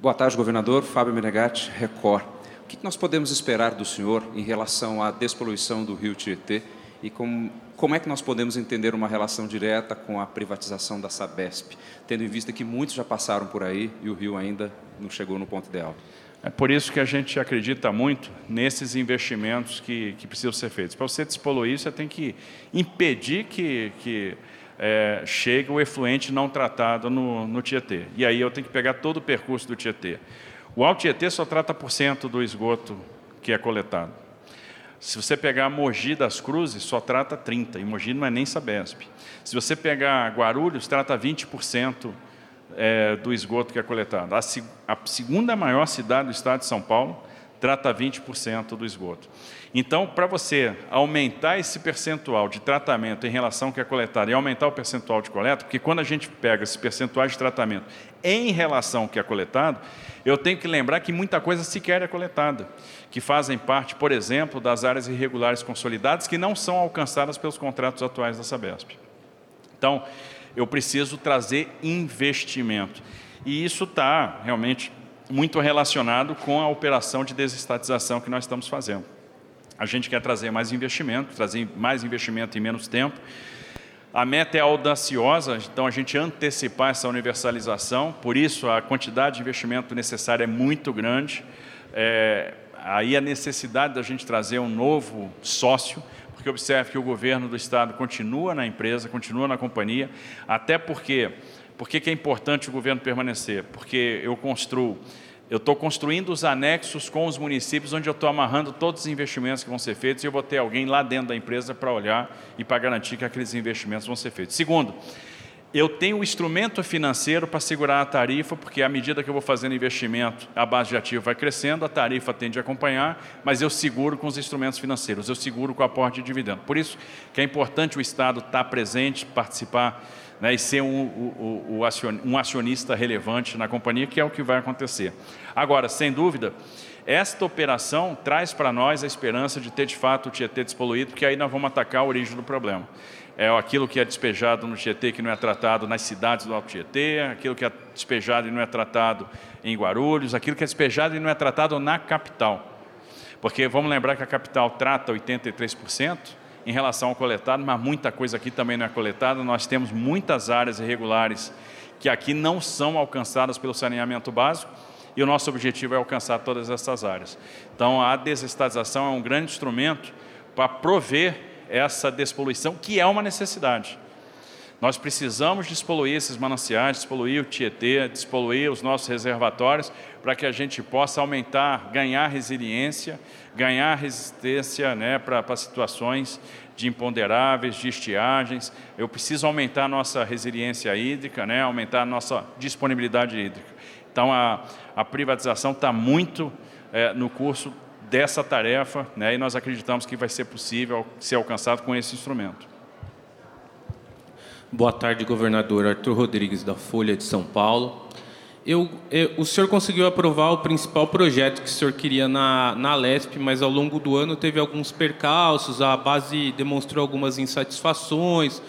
Boa tarde, governador. Fábio Menegatti, Record. O que nós podemos esperar do senhor em relação à despoluição do rio Tietê e como, como é que nós podemos entender uma relação direta com a privatização da Sabesp, tendo em vista que muitos já passaram por aí e o rio ainda não chegou no ponto ideal? É por isso que a gente acredita muito nesses investimentos que, que precisam ser feitos. Para você despoluir, você tem que impedir que, que é, chegue o efluente não tratado no, no Tietê. E aí eu tenho que pegar todo o percurso do Tietê. O Alto Tietê só trata por cento do esgoto que é coletado. Se você pegar Mogi das Cruzes, só trata 30%, e Mogi não é nem Sabesp. Se você pegar Guarulhos, trata 20% é, do esgoto que é coletado. A, a, segunda maior cidade do estado de São Paulo trata 20% do esgoto. Então, para você aumentar esse percentual de tratamento em relação ao que é coletado e aumentar o percentual de coleta, porque quando a gente pega esse percentual de tratamento em relação ao que é coletado, eu tenho que lembrar que muita coisa sequer é coletada, que fazem parte, por exemplo, das áreas irregulares consolidadas que não são alcançadas pelos contratos atuais da Sabesp. Então, eu preciso trazer investimento. E isso está realmente muito relacionado com a operação de desestatização que nós estamos fazendo. A gente quer trazer mais investimento, trazer mais investimento em menos tempo. A meta é audaciosa, então a gente antecipar essa universalização, por isso a quantidade de investimento necessária é muito grande. É, aí a necessidade da gente trazer um novo sócio porque observe que o governo do Estado continua na empresa, continua na companhia, até porque, por que é importante o governo permanecer? Porque eu construo, eu estou construindo os anexos com os municípios, onde eu estou amarrando todos os investimentos que vão ser feitos, e eu vou ter alguém lá dentro da empresa para olhar e para garantir que aqueles investimentos vão ser feitos. Segundo, eu tenho o instrumento financeiro para segurar a tarifa, porque à medida que eu vou fazendo investimento, a base de ativo vai crescendo, a tarifa tende a acompanhar, mas eu seguro com os instrumentos financeiros, eu seguro com o aporte de dividendo. Por isso que é importante o Estado estar presente, participar né, e ser um, um, um acionista relevante na companhia, que é o que vai acontecer. Agora, sem dúvida, esta operação traz para nós a esperança de ter de fato o Tietê despoluído, porque aí nós vamos atacar a origem do problema é aquilo que é despejado no Tietê que não é tratado nas cidades do Alto Tietê, aquilo que é despejado e não é tratado em Guarulhos, aquilo que é despejado e não é tratado na capital. Porque vamos lembrar que a capital trata 83% em relação ao coletado, mas muita coisa aqui também não é coletada. Nós temos muitas áreas irregulares que aqui não são alcançadas pelo saneamento básico e o nosso objetivo é alcançar todas essas áreas. Então, a desestatização é um grande instrumento para prover essa despoluição, que é uma necessidade. Nós precisamos despoluir esses mananciais, despoluir o Tietê, despoluir os nossos reservatórios, para que a gente possa aumentar, ganhar resiliência, ganhar resistência né, para situações de imponderáveis, de estiagens. Eu preciso aumentar a nossa resiliência hídrica, né, aumentar a nossa disponibilidade hídrica. Então, a, a privatização está muito é, no curso dessa tarefa, né, e nós acreditamos que vai ser possível ser alcançado com esse instrumento. Boa tarde, governador Arthur Rodrigues, da Folha de São Paulo. Eu, eu, o senhor conseguiu aprovar o principal projeto que o senhor queria na, na LESP, mas ao longo do ano teve alguns percalços, a base demonstrou algumas insatisfações,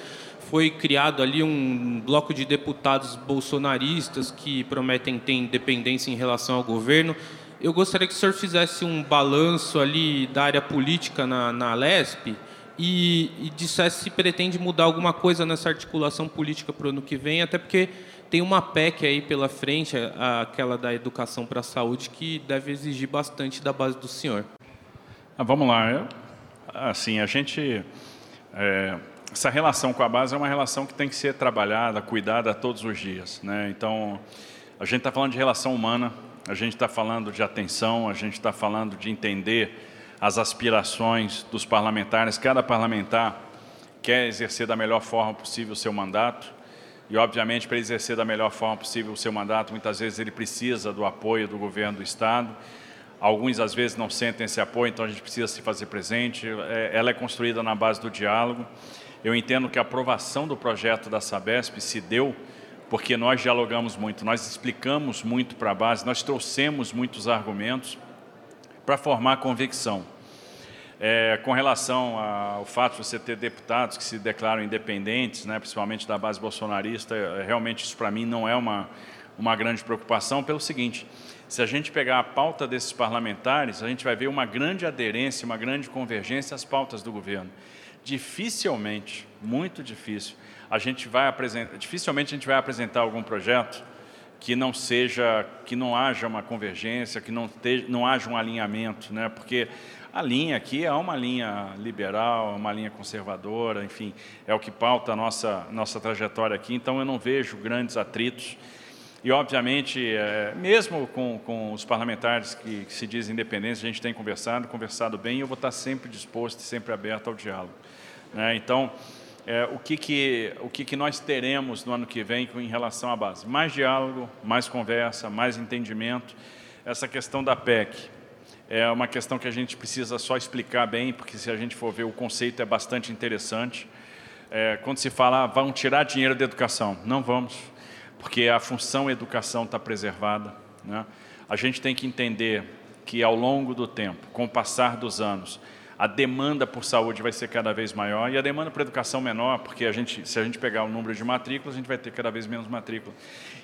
foi criado ali um bloco de deputados bolsonaristas que prometem ter independência em relação ao governo. Eu gostaria que o senhor fizesse um balanço ali da área política na, na LESP e, e dissesse se pretende mudar alguma coisa nessa articulação política para o ano que vem, até porque tem uma PEC aí pela frente, aquela da educação para a saúde, que deve exigir bastante da base do senhor. Ah, vamos lá. Assim, a gente... É, essa relação com a base é uma relação que tem que ser trabalhada, cuidada todos os dias. Né? Então, a gente está falando de relação humana, a gente está falando de atenção, a gente está falando de entender as aspirações dos parlamentares. Cada parlamentar quer exercer da melhor forma possível o seu mandato. E, obviamente, para exercer da melhor forma possível o seu mandato, muitas vezes ele precisa do apoio do governo do Estado. Alguns, às vezes, não sentem esse apoio, então a gente precisa se fazer presente. É, ela é construída na base do diálogo. Eu entendo que a aprovação do projeto da Sabesp se deu porque nós dialogamos muito, nós explicamos muito para a base, nós trouxemos muitos argumentos para formar convicção. É, com relação ao fato de você ter deputados que se declaram independentes, né, principalmente da base bolsonarista, é, realmente isso para mim não é uma, uma grande preocupação, pelo seguinte, se a gente pegar a pauta desses parlamentares, a gente vai ver uma grande aderência, uma grande convergência às pautas do governo. Dificilmente, muito difícil, a gente vai apresentar, dificilmente a gente vai apresentar algum projeto que não seja, que não haja uma convergência, que não, te, não haja um alinhamento, né? porque a linha aqui é uma linha liberal, é uma linha conservadora, enfim, é o que pauta a nossa, nossa trajetória aqui, então eu não vejo grandes atritos. E, obviamente, é, mesmo com, com os parlamentares que, que, se dizem independentes, a gente tem conversado, conversado bem, e eu vou estar sempre disposto e sempre aberto ao diálogo. Né? Então, é, o, que, que, o que, que nós teremos no ano que vem em relação à base? Mais diálogo, mais conversa, mais entendimento. Essa questão da PEC, é uma questão que a gente precisa só explicar bem, porque se a gente for ver, o conceito é bastante interessante. É, quando se fala, ah, vão tirar dinheiro da educação, não vamos, porque a função educação está preservada. Né? A gente tem que entender que ao longo do tempo, com o passar dos anos, a demanda por saúde vai ser cada vez maior e a demanda por educação menor, porque a gente, se a gente pegar o número de matrículas, a gente vai ter cada vez menos matrícula.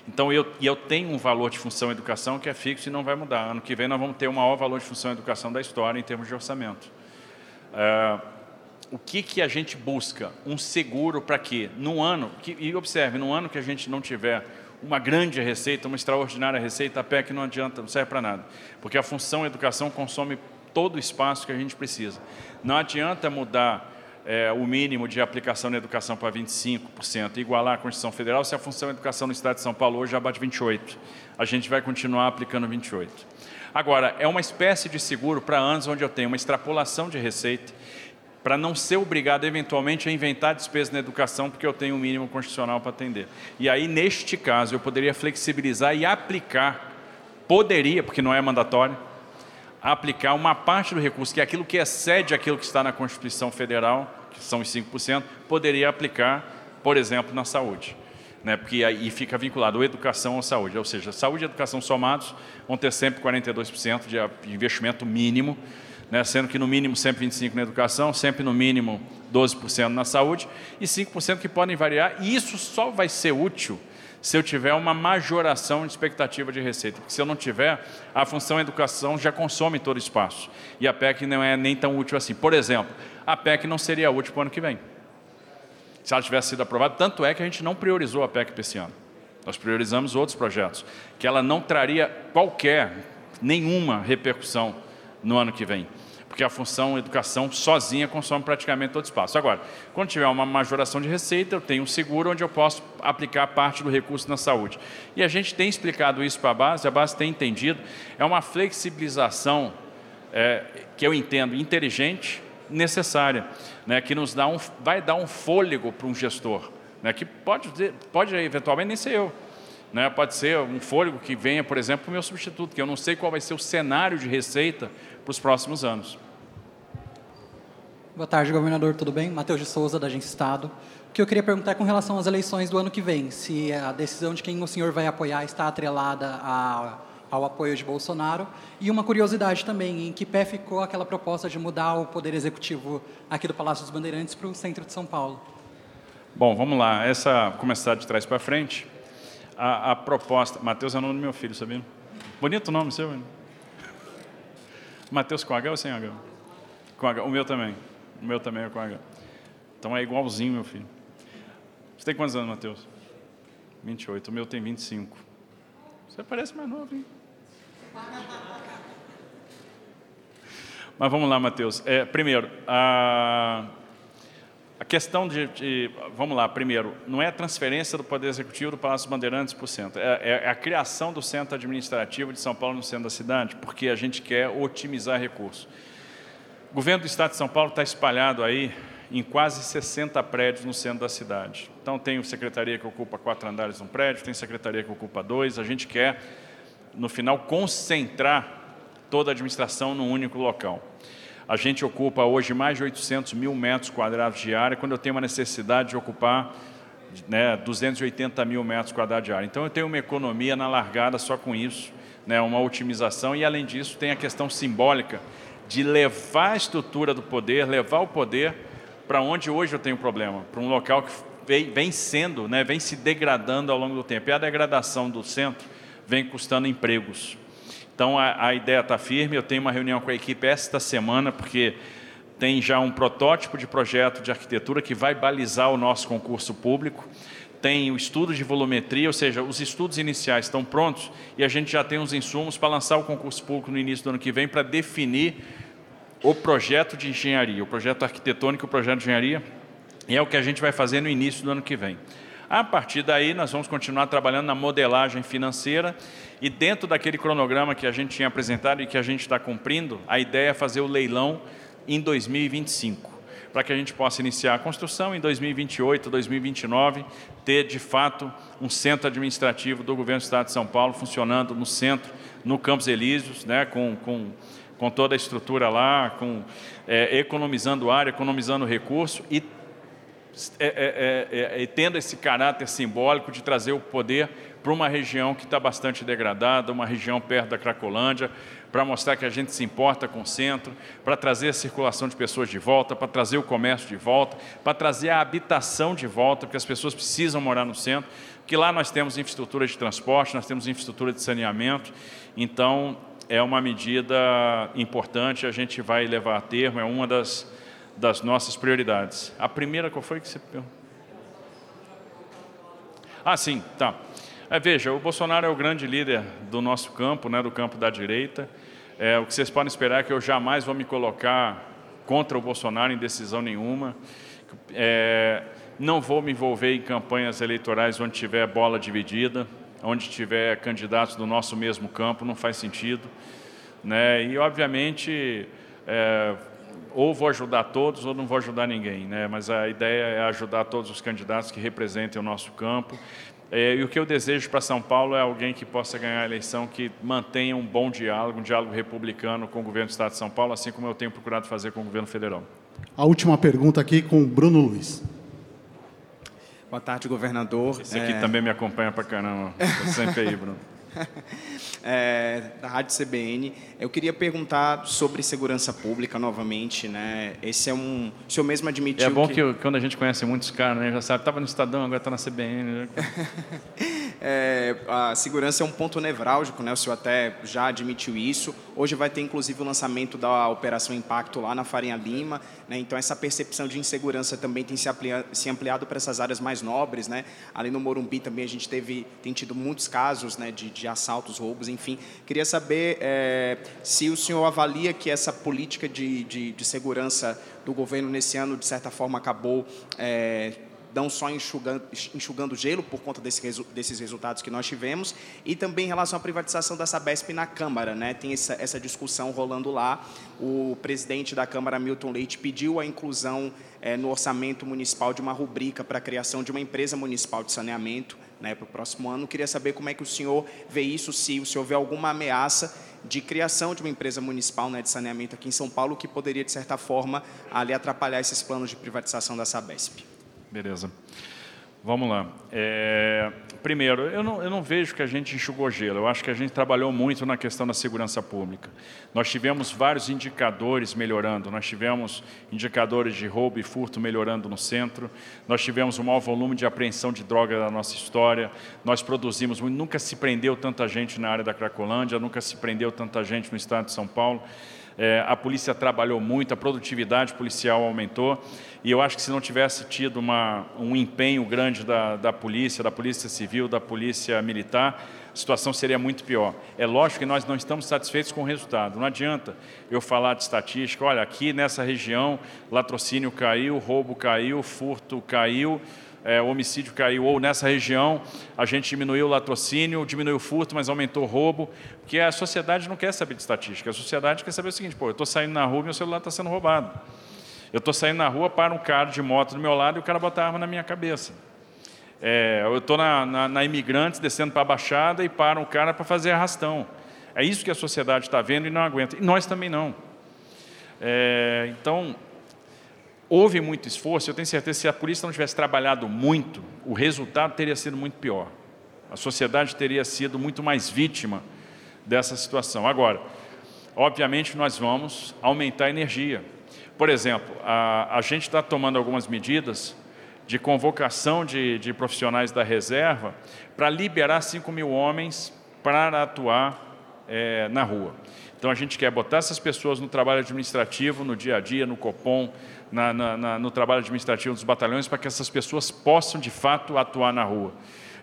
Então, eu, e eu tenho um valor de função educação que é fixo e não vai mudar. Ano que vem nós vamos ter o maior valor de função educação da história em termos de orçamento. É, o que, que a gente busca? Um seguro para quê? No ano, que, e observe, no ano que a gente não tiver uma grande receita, uma extraordinária receita, a PEC não adianta, não serve para nada. Porque a função educação consome todo o espaço que a gente precisa. Não adianta mudar é, o mínimo de aplicação na educação para 25%, igualar a Constituição Federal, se a função de educação no Estado de São Paulo hoje já bate 28%. A gente vai continuar aplicando 28%. Agora, é uma espécie de seguro para anos onde eu tenho uma extrapolação de receita, para não ser obrigado eventualmente a inventar despesa na educação, porque eu tenho um mínimo constitucional para atender. E aí, neste caso, eu poderia flexibilizar e aplicar, poderia, porque não é mandatório, aplicar uma parte do recurso, que é aquilo que excede aquilo que está na Constituição Federal, que são os 5%, poderia aplicar, por exemplo, na saúde. Né, porque aí fica vinculado a educação ou saúde, ou seja, saúde e educação somados vão ter sempre 42% de investimento mínimo, né, sendo que no mínimo sempre 25% na educação, sempre no mínimo 12% na saúde e 5% que podem variar, e isso só vai ser útil se eu tiver uma majoração de expectativa de receita. Porque se eu não tiver, a função educação já consome todo o espaço. E a PEC não é nem tão útil assim. Por exemplo, a PEC não seria útil para o ano que vem. Se ela tivesse sido aprovada, tanto é que a gente não priorizou a PEC para esse ano. Nós priorizamos outros projetos, que ela não traria qualquer, nenhuma repercussão no ano que vem porque a função educação sozinha consome praticamente todo o espaço. Agora, quando tiver uma majoração de receita, eu tenho um seguro onde eu posso aplicar parte do recurso na saúde. E a gente tem explicado isso para a base, a base tem entendido, é uma flexibilização é, que eu entendo inteligente, necessária, né, que nos dá um, vai dar um fôlego para um gestor, né, que pode, pode eventualmente nem ser eu, né? Pode ser um fôlego que venha, por exemplo, o meu substituto, que eu não sei qual vai ser o cenário de receita para os próximos anos. Boa tarde, governador, tudo bem? Matheus de Souza, da Agência Estado. O que eu queria perguntar é com relação às eleições do ano que vem, se a decisão de quem o senhor vai apoiar está atrelada a, ao apoio de Bolsonaro. E uma curiosidade também, em que pé ficou aquela proposta de mudar o poder executivo aqui do Palácio dos Bandeirantes para o centro de São Paulo? Bom, vamos lá. Essa começar de trás para frente. A, a, proposta. Matheus é o nome do meu filho, sabia? Bonito nome seu, hein? Matheus com H ou sem H? Com H. O meu também. O meu também é com H. Então é igualzinho, meu filho. Você tem quantos anos, Matheus? 28. O meu tem 25. Você parece mais novo, hein? Mas vamos lá, Matheus. É, primeiro, a, a questão de, de, Vamos lá, primeiro, não é a transferência do Poder Executivo do Palácio Bandeirantes para o centro, é, é, é, a criação do centro administrativo de São Paulo no centro da cidade, porque a gente quer otimizar recursos. O governo do Estado de São Paulo está espalhado aí em quase 60 prédios no centro da cidade. Então, tem secretaria que ocupa quatro andares num prédio, tem secretaria que ocupa dois. A gente quer, no final, concentrar toda a administração num único local. A gente ocupa hoje mais de 800 mil metros quadrados de área, quando eu tenho uma necessidade de ocupar né, 280 mil metros quadrados de área. Então, eu tenho uma economia na largada só com isso, né, uma otimização, e além disso, tem a questão simbólica de levar a estrutura do poder, levar o poder para onde hoje eu tenho problema, para um local que vem, sendo, né, vem se degradando ao longo do tempo. E a degradação do centro vem custando empregos. Então a, a ideia está firme. Eu tenho uma reunião com a equipe esta semana, porque tem já um protótipo de projeto de arquitetura que vai balizar o nosso concurso público. Tem o estudo de volumetria, ou seja, os estudos iniciais estão prontos e a gente já tem os insumos para lançar o concurso público no início do ano que vem para definir o projeto de engenharia, o projeto arquitetônico, o projeto de engenharia, e é o que a gente vai fazer no início do ano que vem. A partir daí, nós vamos continuar trabalhando na modelagem financeira e dentro daquele cronograma que a gente tinha apresentado e que a gente está cumprindo, a ideia é fazer o leilão em 2025, para que a gente possa iniciar a construção em 2028, 2029, ter de fato um centro administrativo do governo do Estado de São Paulo funcionando no centro, no Campos Elíseos, né, com, com com toda a estrutura lá, com, é, economizando área, economizando recurso e, é é, é, é, tendo esse caráter simbólico de trazer o poder para uma região que está bastante degradada, uma região perto da Cracolândia, para mostrar que a gente se importa com o centro, para trazer a circulação de pessoas de volta, para trazer o comércio de volta, para trazer a habitação de volta, porque as pessoas precisam morar no centro, que lá nós temos infraestrutura de transporte, nós temos infraestrutura de saneamento, então é uma medida importante, a gente vai levar a termo, é uma das, das nossas prioridades. A primeira, qual foi que você Ah, sim, tá. É, veja, o Bolsonaro é o grande líder do nosso campo, né, do campo da direita. É, o que vocês podem esperar é que eu jamais vou me colocar contra o Bolsonaro em decisão nenhuma. É, não vou me envolver em campanhas eleitorais onde tiver bola dividida onde tiver candidatos do nosso mesmo campo, não faz sentido. Né? E, obviamente, é, ou vou ajudar todos ou não vou ajudar ninguém, né? mas a ideia é ajudar todos os candidatos que representem o nosso campo. É, e o que eu desejo para São Paulo é alguém que possa ganhar a eleição, que mantenha um bom diálogo, um diálogo republicano com o governo do Estado de São Paulo, assim como eu tenho procurado fazer com o governo federal. A última pergunta aqui com o Bruno Luiz. Boa tarde, governador. Esse aqui é... também me acompanha para caramba. Estou sempre aí, Bruno. é, da Rádio CBN. Eu queria perguntar sobre segurança pública novamente, né? Esse é um, o senhor mesmo admitiu. É bom que, que quando a gente conhece muitos caras, né, já sabe, estava no Estadão, agora está na CBN. Né? é, a segurança é um ponto nevrálgico, né? O senhor até já admitiu isso. Hoje vai ter inclusive o lançamento da Operação Impacto lá na Farinha Lima, né? Então essa percepção de insegurança também tem se, amplia, se ampliado para essas áreas mais nobres, né? Ali no Morumbi também a gente teve tem tido muitos casos, né? De, de assaltos, roubos, enfim. Queria saber é, se o senhor avalia que essa política de, de, de segurança do governo nesse ano de certa forma acabou é, não só enxugando, enxugando gelo por conta desse, desses resultados que nós tivemos, e também em relação à privatização da Sabesp na Câmara. Né? Tem essa, essa discussão rolando lá. O presidente da Câmara, Milton Leite, pediu a inclusão é, no orçamento municipal de uma rubrica para a criação de uma empresa municipal de saneamento né, para o próximo ano. Queria saber como é que o senhor vê isso, se senhor vê alguma ameaça de criação de uma empresa municipal né, de saneamento aqui em São Paulo que poderia, de certa forma, ali atrapalhar esses planos de privatização da Sabesp. Beleza. Vamos lá. É, primeiro, eu não, eu não vejo que a gente enxugou gelo. Eu acho que a gente trabalhou muito na questão da segurança pública. Nós tivemos vários indicadores melhorando. Nós tivemos indicadores de roubo e furto melhorando no centro. Nós tivemos o maior volume de apreensão de droga da nossa história. Nós produzimos, nunca se prendeu tanta gente na área da Cracolândia, nunca se prendeu tanta gente no estado de São Paulo. É, a polícia trabalhou muito, a produtividade policial aumentou, e eu acho que se não tivesse tido uma, um empenho grande da, da polícia, da polícia civil, da polícia militar, a situação seria muito pior. É lógico que nós não estamos satisfeitos com o resultado. Não adianta eu falar de estatística, olha, aqui nessa região, latrocínio caiu, roubo caiu, furto caiu, é, homicídio caiu, ou nessa região a gente diminuiu o latrocínio, diminuiu o furto, mas aumentou o roubo, porque a sociedade não quer saber de estatística, a sociedade quer saber o seguinte, pô, eu estou saindo na rua e meu celular está sendo roubado. Eu estou saindo na rua, para um cara de moto do meu lado e o cara bota a arma na minha cabeça. É, eu estou na, na, na, Imigrantes, descendo para a Baixada e para um cara para fazer arrastão. É isso que a sociedade está vendo e não aguenta. E nós também não. É, então, houve muito esforço, eu tenho certeza que se a polícia não tivesse trabalhado muito, o resultado teria sido muito pior. A sociedade teria sido muito mais vítima dessa situação. Agora, obviamente, nós vamos aumentar a energia. Por exemplo, a, a gente está tomando algumas medidas de convocação de, de profissionais da reserva para liberar 5 mil homens para atuar é, na rua. Então a gente quer botar essas pessoas no trabalho administrativo, no dia a dia, no COPOM, na, na, na, no trabalho administrativo dos batalhões, para que essas pessoas possam de fato atuar na rua.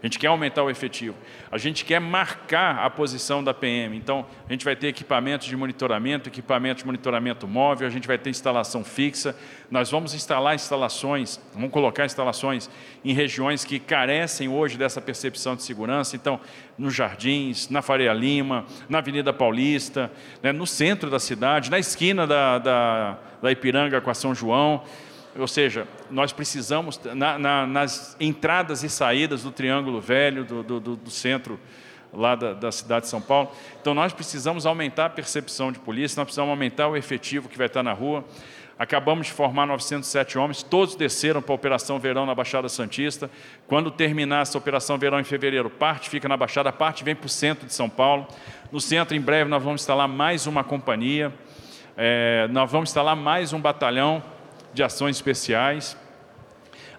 A gente quer aumentar o efetivo. A gente quer marcar a posição da PM. Então, a gente vai ter equipamentos de monitoramento, equipamento de monitoramento móvel, a gente vai ter instalação fixa. Nós vamos instalar instalações, vamos colocar instalações em regiões que carecem hoje dessa percepção de segurança. Então, nos Jardins, na Faria Lima, na Avenida Paulista, né, no centro da cidade, na esquina da, da, da Ipiranga com a São João. Ou seja, nós precisamos, na, na, nas entradas e saídas do Triângulo Velho, do, do, do centro lá da, da, cidade de São Paulo. Então, nós precisamos aumentar a percepção de polícia, nós precisamos aumentar o efetivo que vai estar na rua. Acabamos de formar 907 homens, todos desceram para a Operação Verão na Baixada Santista. Quando terminar essa Operação Verão em fevereiro, parte fica na Baixada, parte vem para o centro de São Paulo. No centro, em breve, nós vamos instalar mais uma companhia, é, nós vamos instalar mais um batalhão de ações especiais.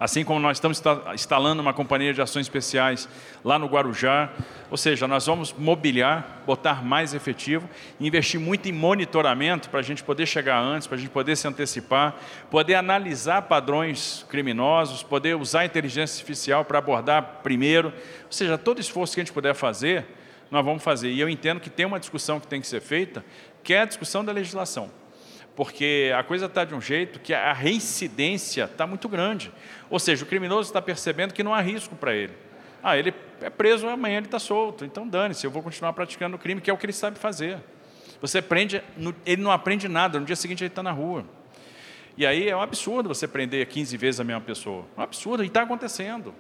Assim como nós estamos instalando uma companhia de ações especiais lá no Guarujá, ou seja, nós vamos mobiliar, botar mais efetivo, investir muito em monitoramento para a gente poder chegar antes, para a gente poder se antecipar, poder analisar padrões criminosos, poder usar a inteligência artificial para abordar primeiro. Ou seja, todo esforço que a gente puder fazer, nós vamos fazer. E eu entendo que tem uma discussão que tem que ser feita, que é a discussão da legislação porque a coisa está de um jeito que a reincidência está muito grande. Ou seja, o criminoso está percebendo que não há risco para ele. Ah, ele é preso, amanhã ele está solto. Então dane-se, eu vou continuar praticando o crime, que é o que ele sabe fazer. Você prende, ele não aprende nada, no dia seguinte ele está na rua. E aí é um absurdo você prender 15 vezes a mesma pessoa. Um absurdo, e está acontecendo.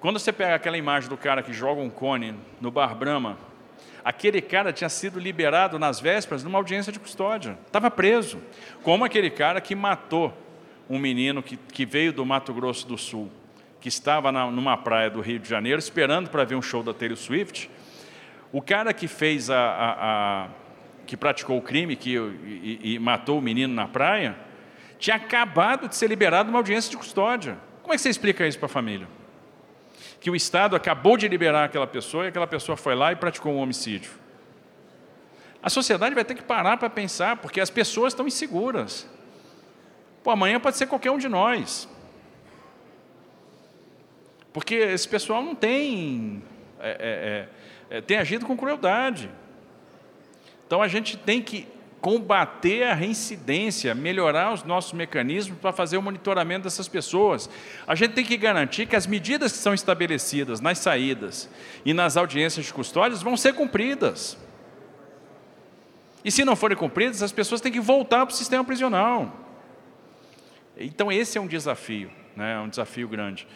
Quando você pega aquela imagem do cara que joga um cone no Bar Brahma, Aquele cara tinha sido liberado nas vésperas numa audiência de custódia. Estava preso. Como aquele cara que matou um menino que, que veio do Mato Grosso do Sul, que estava na, numa praia do Rio de Janeiro esperando para ver um show da Taylor Swift. O cara que fez a, a, a que praticou o crime que, e, e matou o menino na praia, tinha acabado de ser liberado numa audiência de custódia. Como é que você explica isso para a família? Que o Estado acabou de liberar aquela pessoa e aquela pessoa foi lá e praticou um homicídio. A sociedade vai ter que parar para pensar, porque as pessoas estão inseguras. Pô, amanhã pode ser qualquer um de nós. Porque esse pessoal não tem, é, é, é, tem agido com crueldade. Então a gente tem que combater a reincidência, melhorar os nossos mecanismos para fazer o monitoramento dessas pessoas. A gente tem que garantir que as medidas que são estabelecidas nas saídas e nas audiências de custódias vão ser cumpridas. E se não forem cumpridas, as pessoas têm que voltar para o sistema prisional. Então esse é um desafio, né? é um desafio grande.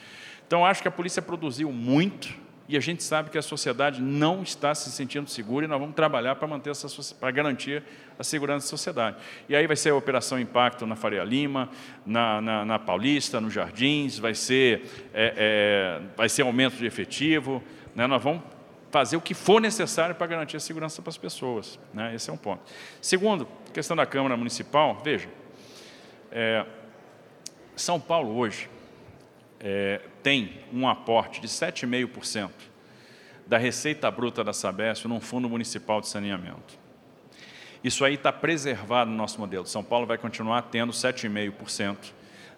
Então acho que a polícia produziu muito, e a gente sabe que a sociedade não está se sentindo segura e nós vamos trabalhar para manter essa para garantir a segurança da sociedade. E aí vai ser a operação Impacto na Faria Lima, na, na, na Paulista, nos Jardins, vai ser é, é, vai ser aumento de efetivo, né? Nós vamos fazer o que for necessário para garantir a segurança para as pessoas, né? Esse é um ponto. Segundo, questão da Câmara Municipal, veja, é, São Paulo hoje é, tem um aporte de 7,5% da receita bruta da Sabesp num fundo municipal de saneamento. Isso aí está preservado no nosso modelo. São Paulo vai continuar tendo 7,5%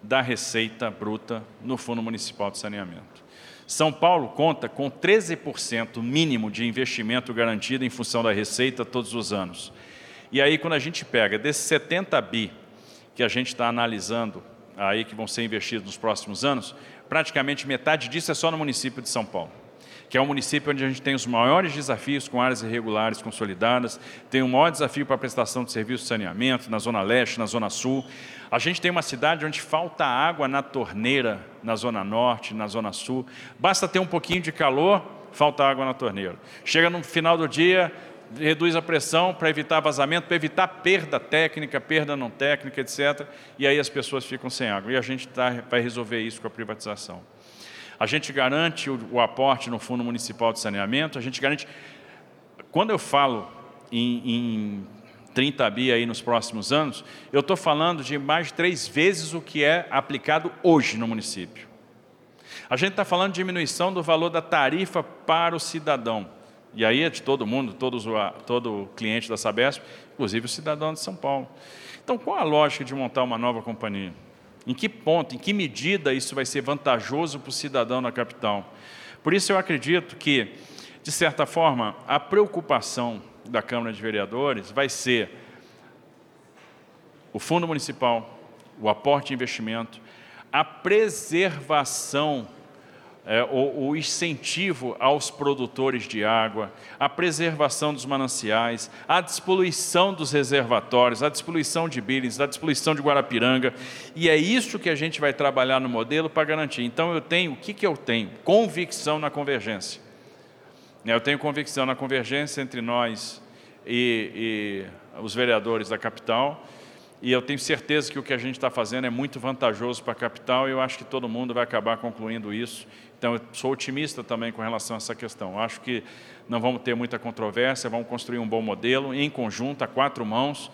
da receita bruta no fundo municipal de saneamento. São Paulo conta com 13% mínimo de investimento garantido em função da receita todos os anos. E aí, quando a gente pega desses 70 bi que a gente está analisando aí que vão ser investidos nos próximos anos, praticamente metade disso é só no município de São Paulo, que é o município onde a gente tem os maiores desafios com áreas irregulares consolidadas, tem o maior desafio para a prestação de serviços de saneamento na Zona Leste, na Zona Sul. A gente tem uma cidade onde falta água na torneira, na Zona Norte, na Zona Sul. Basta ter um pouquinho de calor, falta água na torneira. Chega no final do dia, reduz a pressão para evitar vazamento, para evitar perda técnica, perda não técnica, etc. E aí as pessoas ficam sem água. E a gente tá, vai resolver isso com a privatização. A gente garante o, o aporte no Fundo Municipal de Saneamento, a gente garante. Quando eu falo em, em 30 bi aí nos próximos anos, eu estou falando de mais de três vezes o que é aplicado hoje no município. A gente está falando de diminuição do valor da tarifa para o cidadão. E aí é de todo mundo, todos, todo cliente da Sabesp, inclusive o cidadão de São Paulo. Então, qual a lógica de montar uma nova companhia? Em que ponto, em que medida isso vai ser vantajoso para o cidadão na capital? Por isso, eu acredito que, de certa forma, a preocupação da Câmara de Vereadores vai ser o Fundo Municipal, o aporte de investimento, a preservação é, o, o, incentivo aos produtores de água, a preservação dos mananciais, a despoluição dos reservatórios, a despoluição de Billings, a despoluição de Guarapiranga. E é isso que a gente vai trabalhar no modelo para garantir. Então, eu tenho, o que, que eu tenho? Convicção na convergência. Eu tenho convicção na convergência entre nós e, e os vereadores da capital e eu tenho certeza que o que a gente está fazendo é muito vantajoso para a capital e eu acho que todo mundo vai acabar concluindo isso. Então, eu sou otimista também com relação a essa questão. Acho que não vamos ter muita controvérsia, vamos construir um bom modelo em conjunto, a quatro mãos.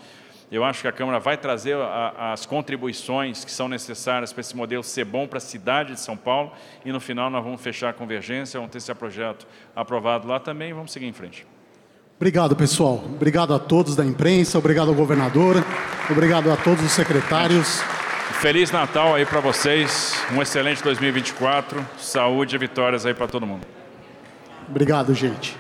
Eu acho que a Câmara vai trazer a, as contribuições que são necessárias para esse modelo ser bom para a cidade de São Paulo e no final nós vamos fechar a convergência, vamos ter esse projeto aprovado lá também e vamos seguir em frente. Obrigado, pessoal. Obrigado a todos da imprensa, obrigado ao governador, obrigado a todos os secretários. Feliz Natal aí para vocês, um excelente 2024, saúde e vitórias aí para todo mundo. Obrigado, gente.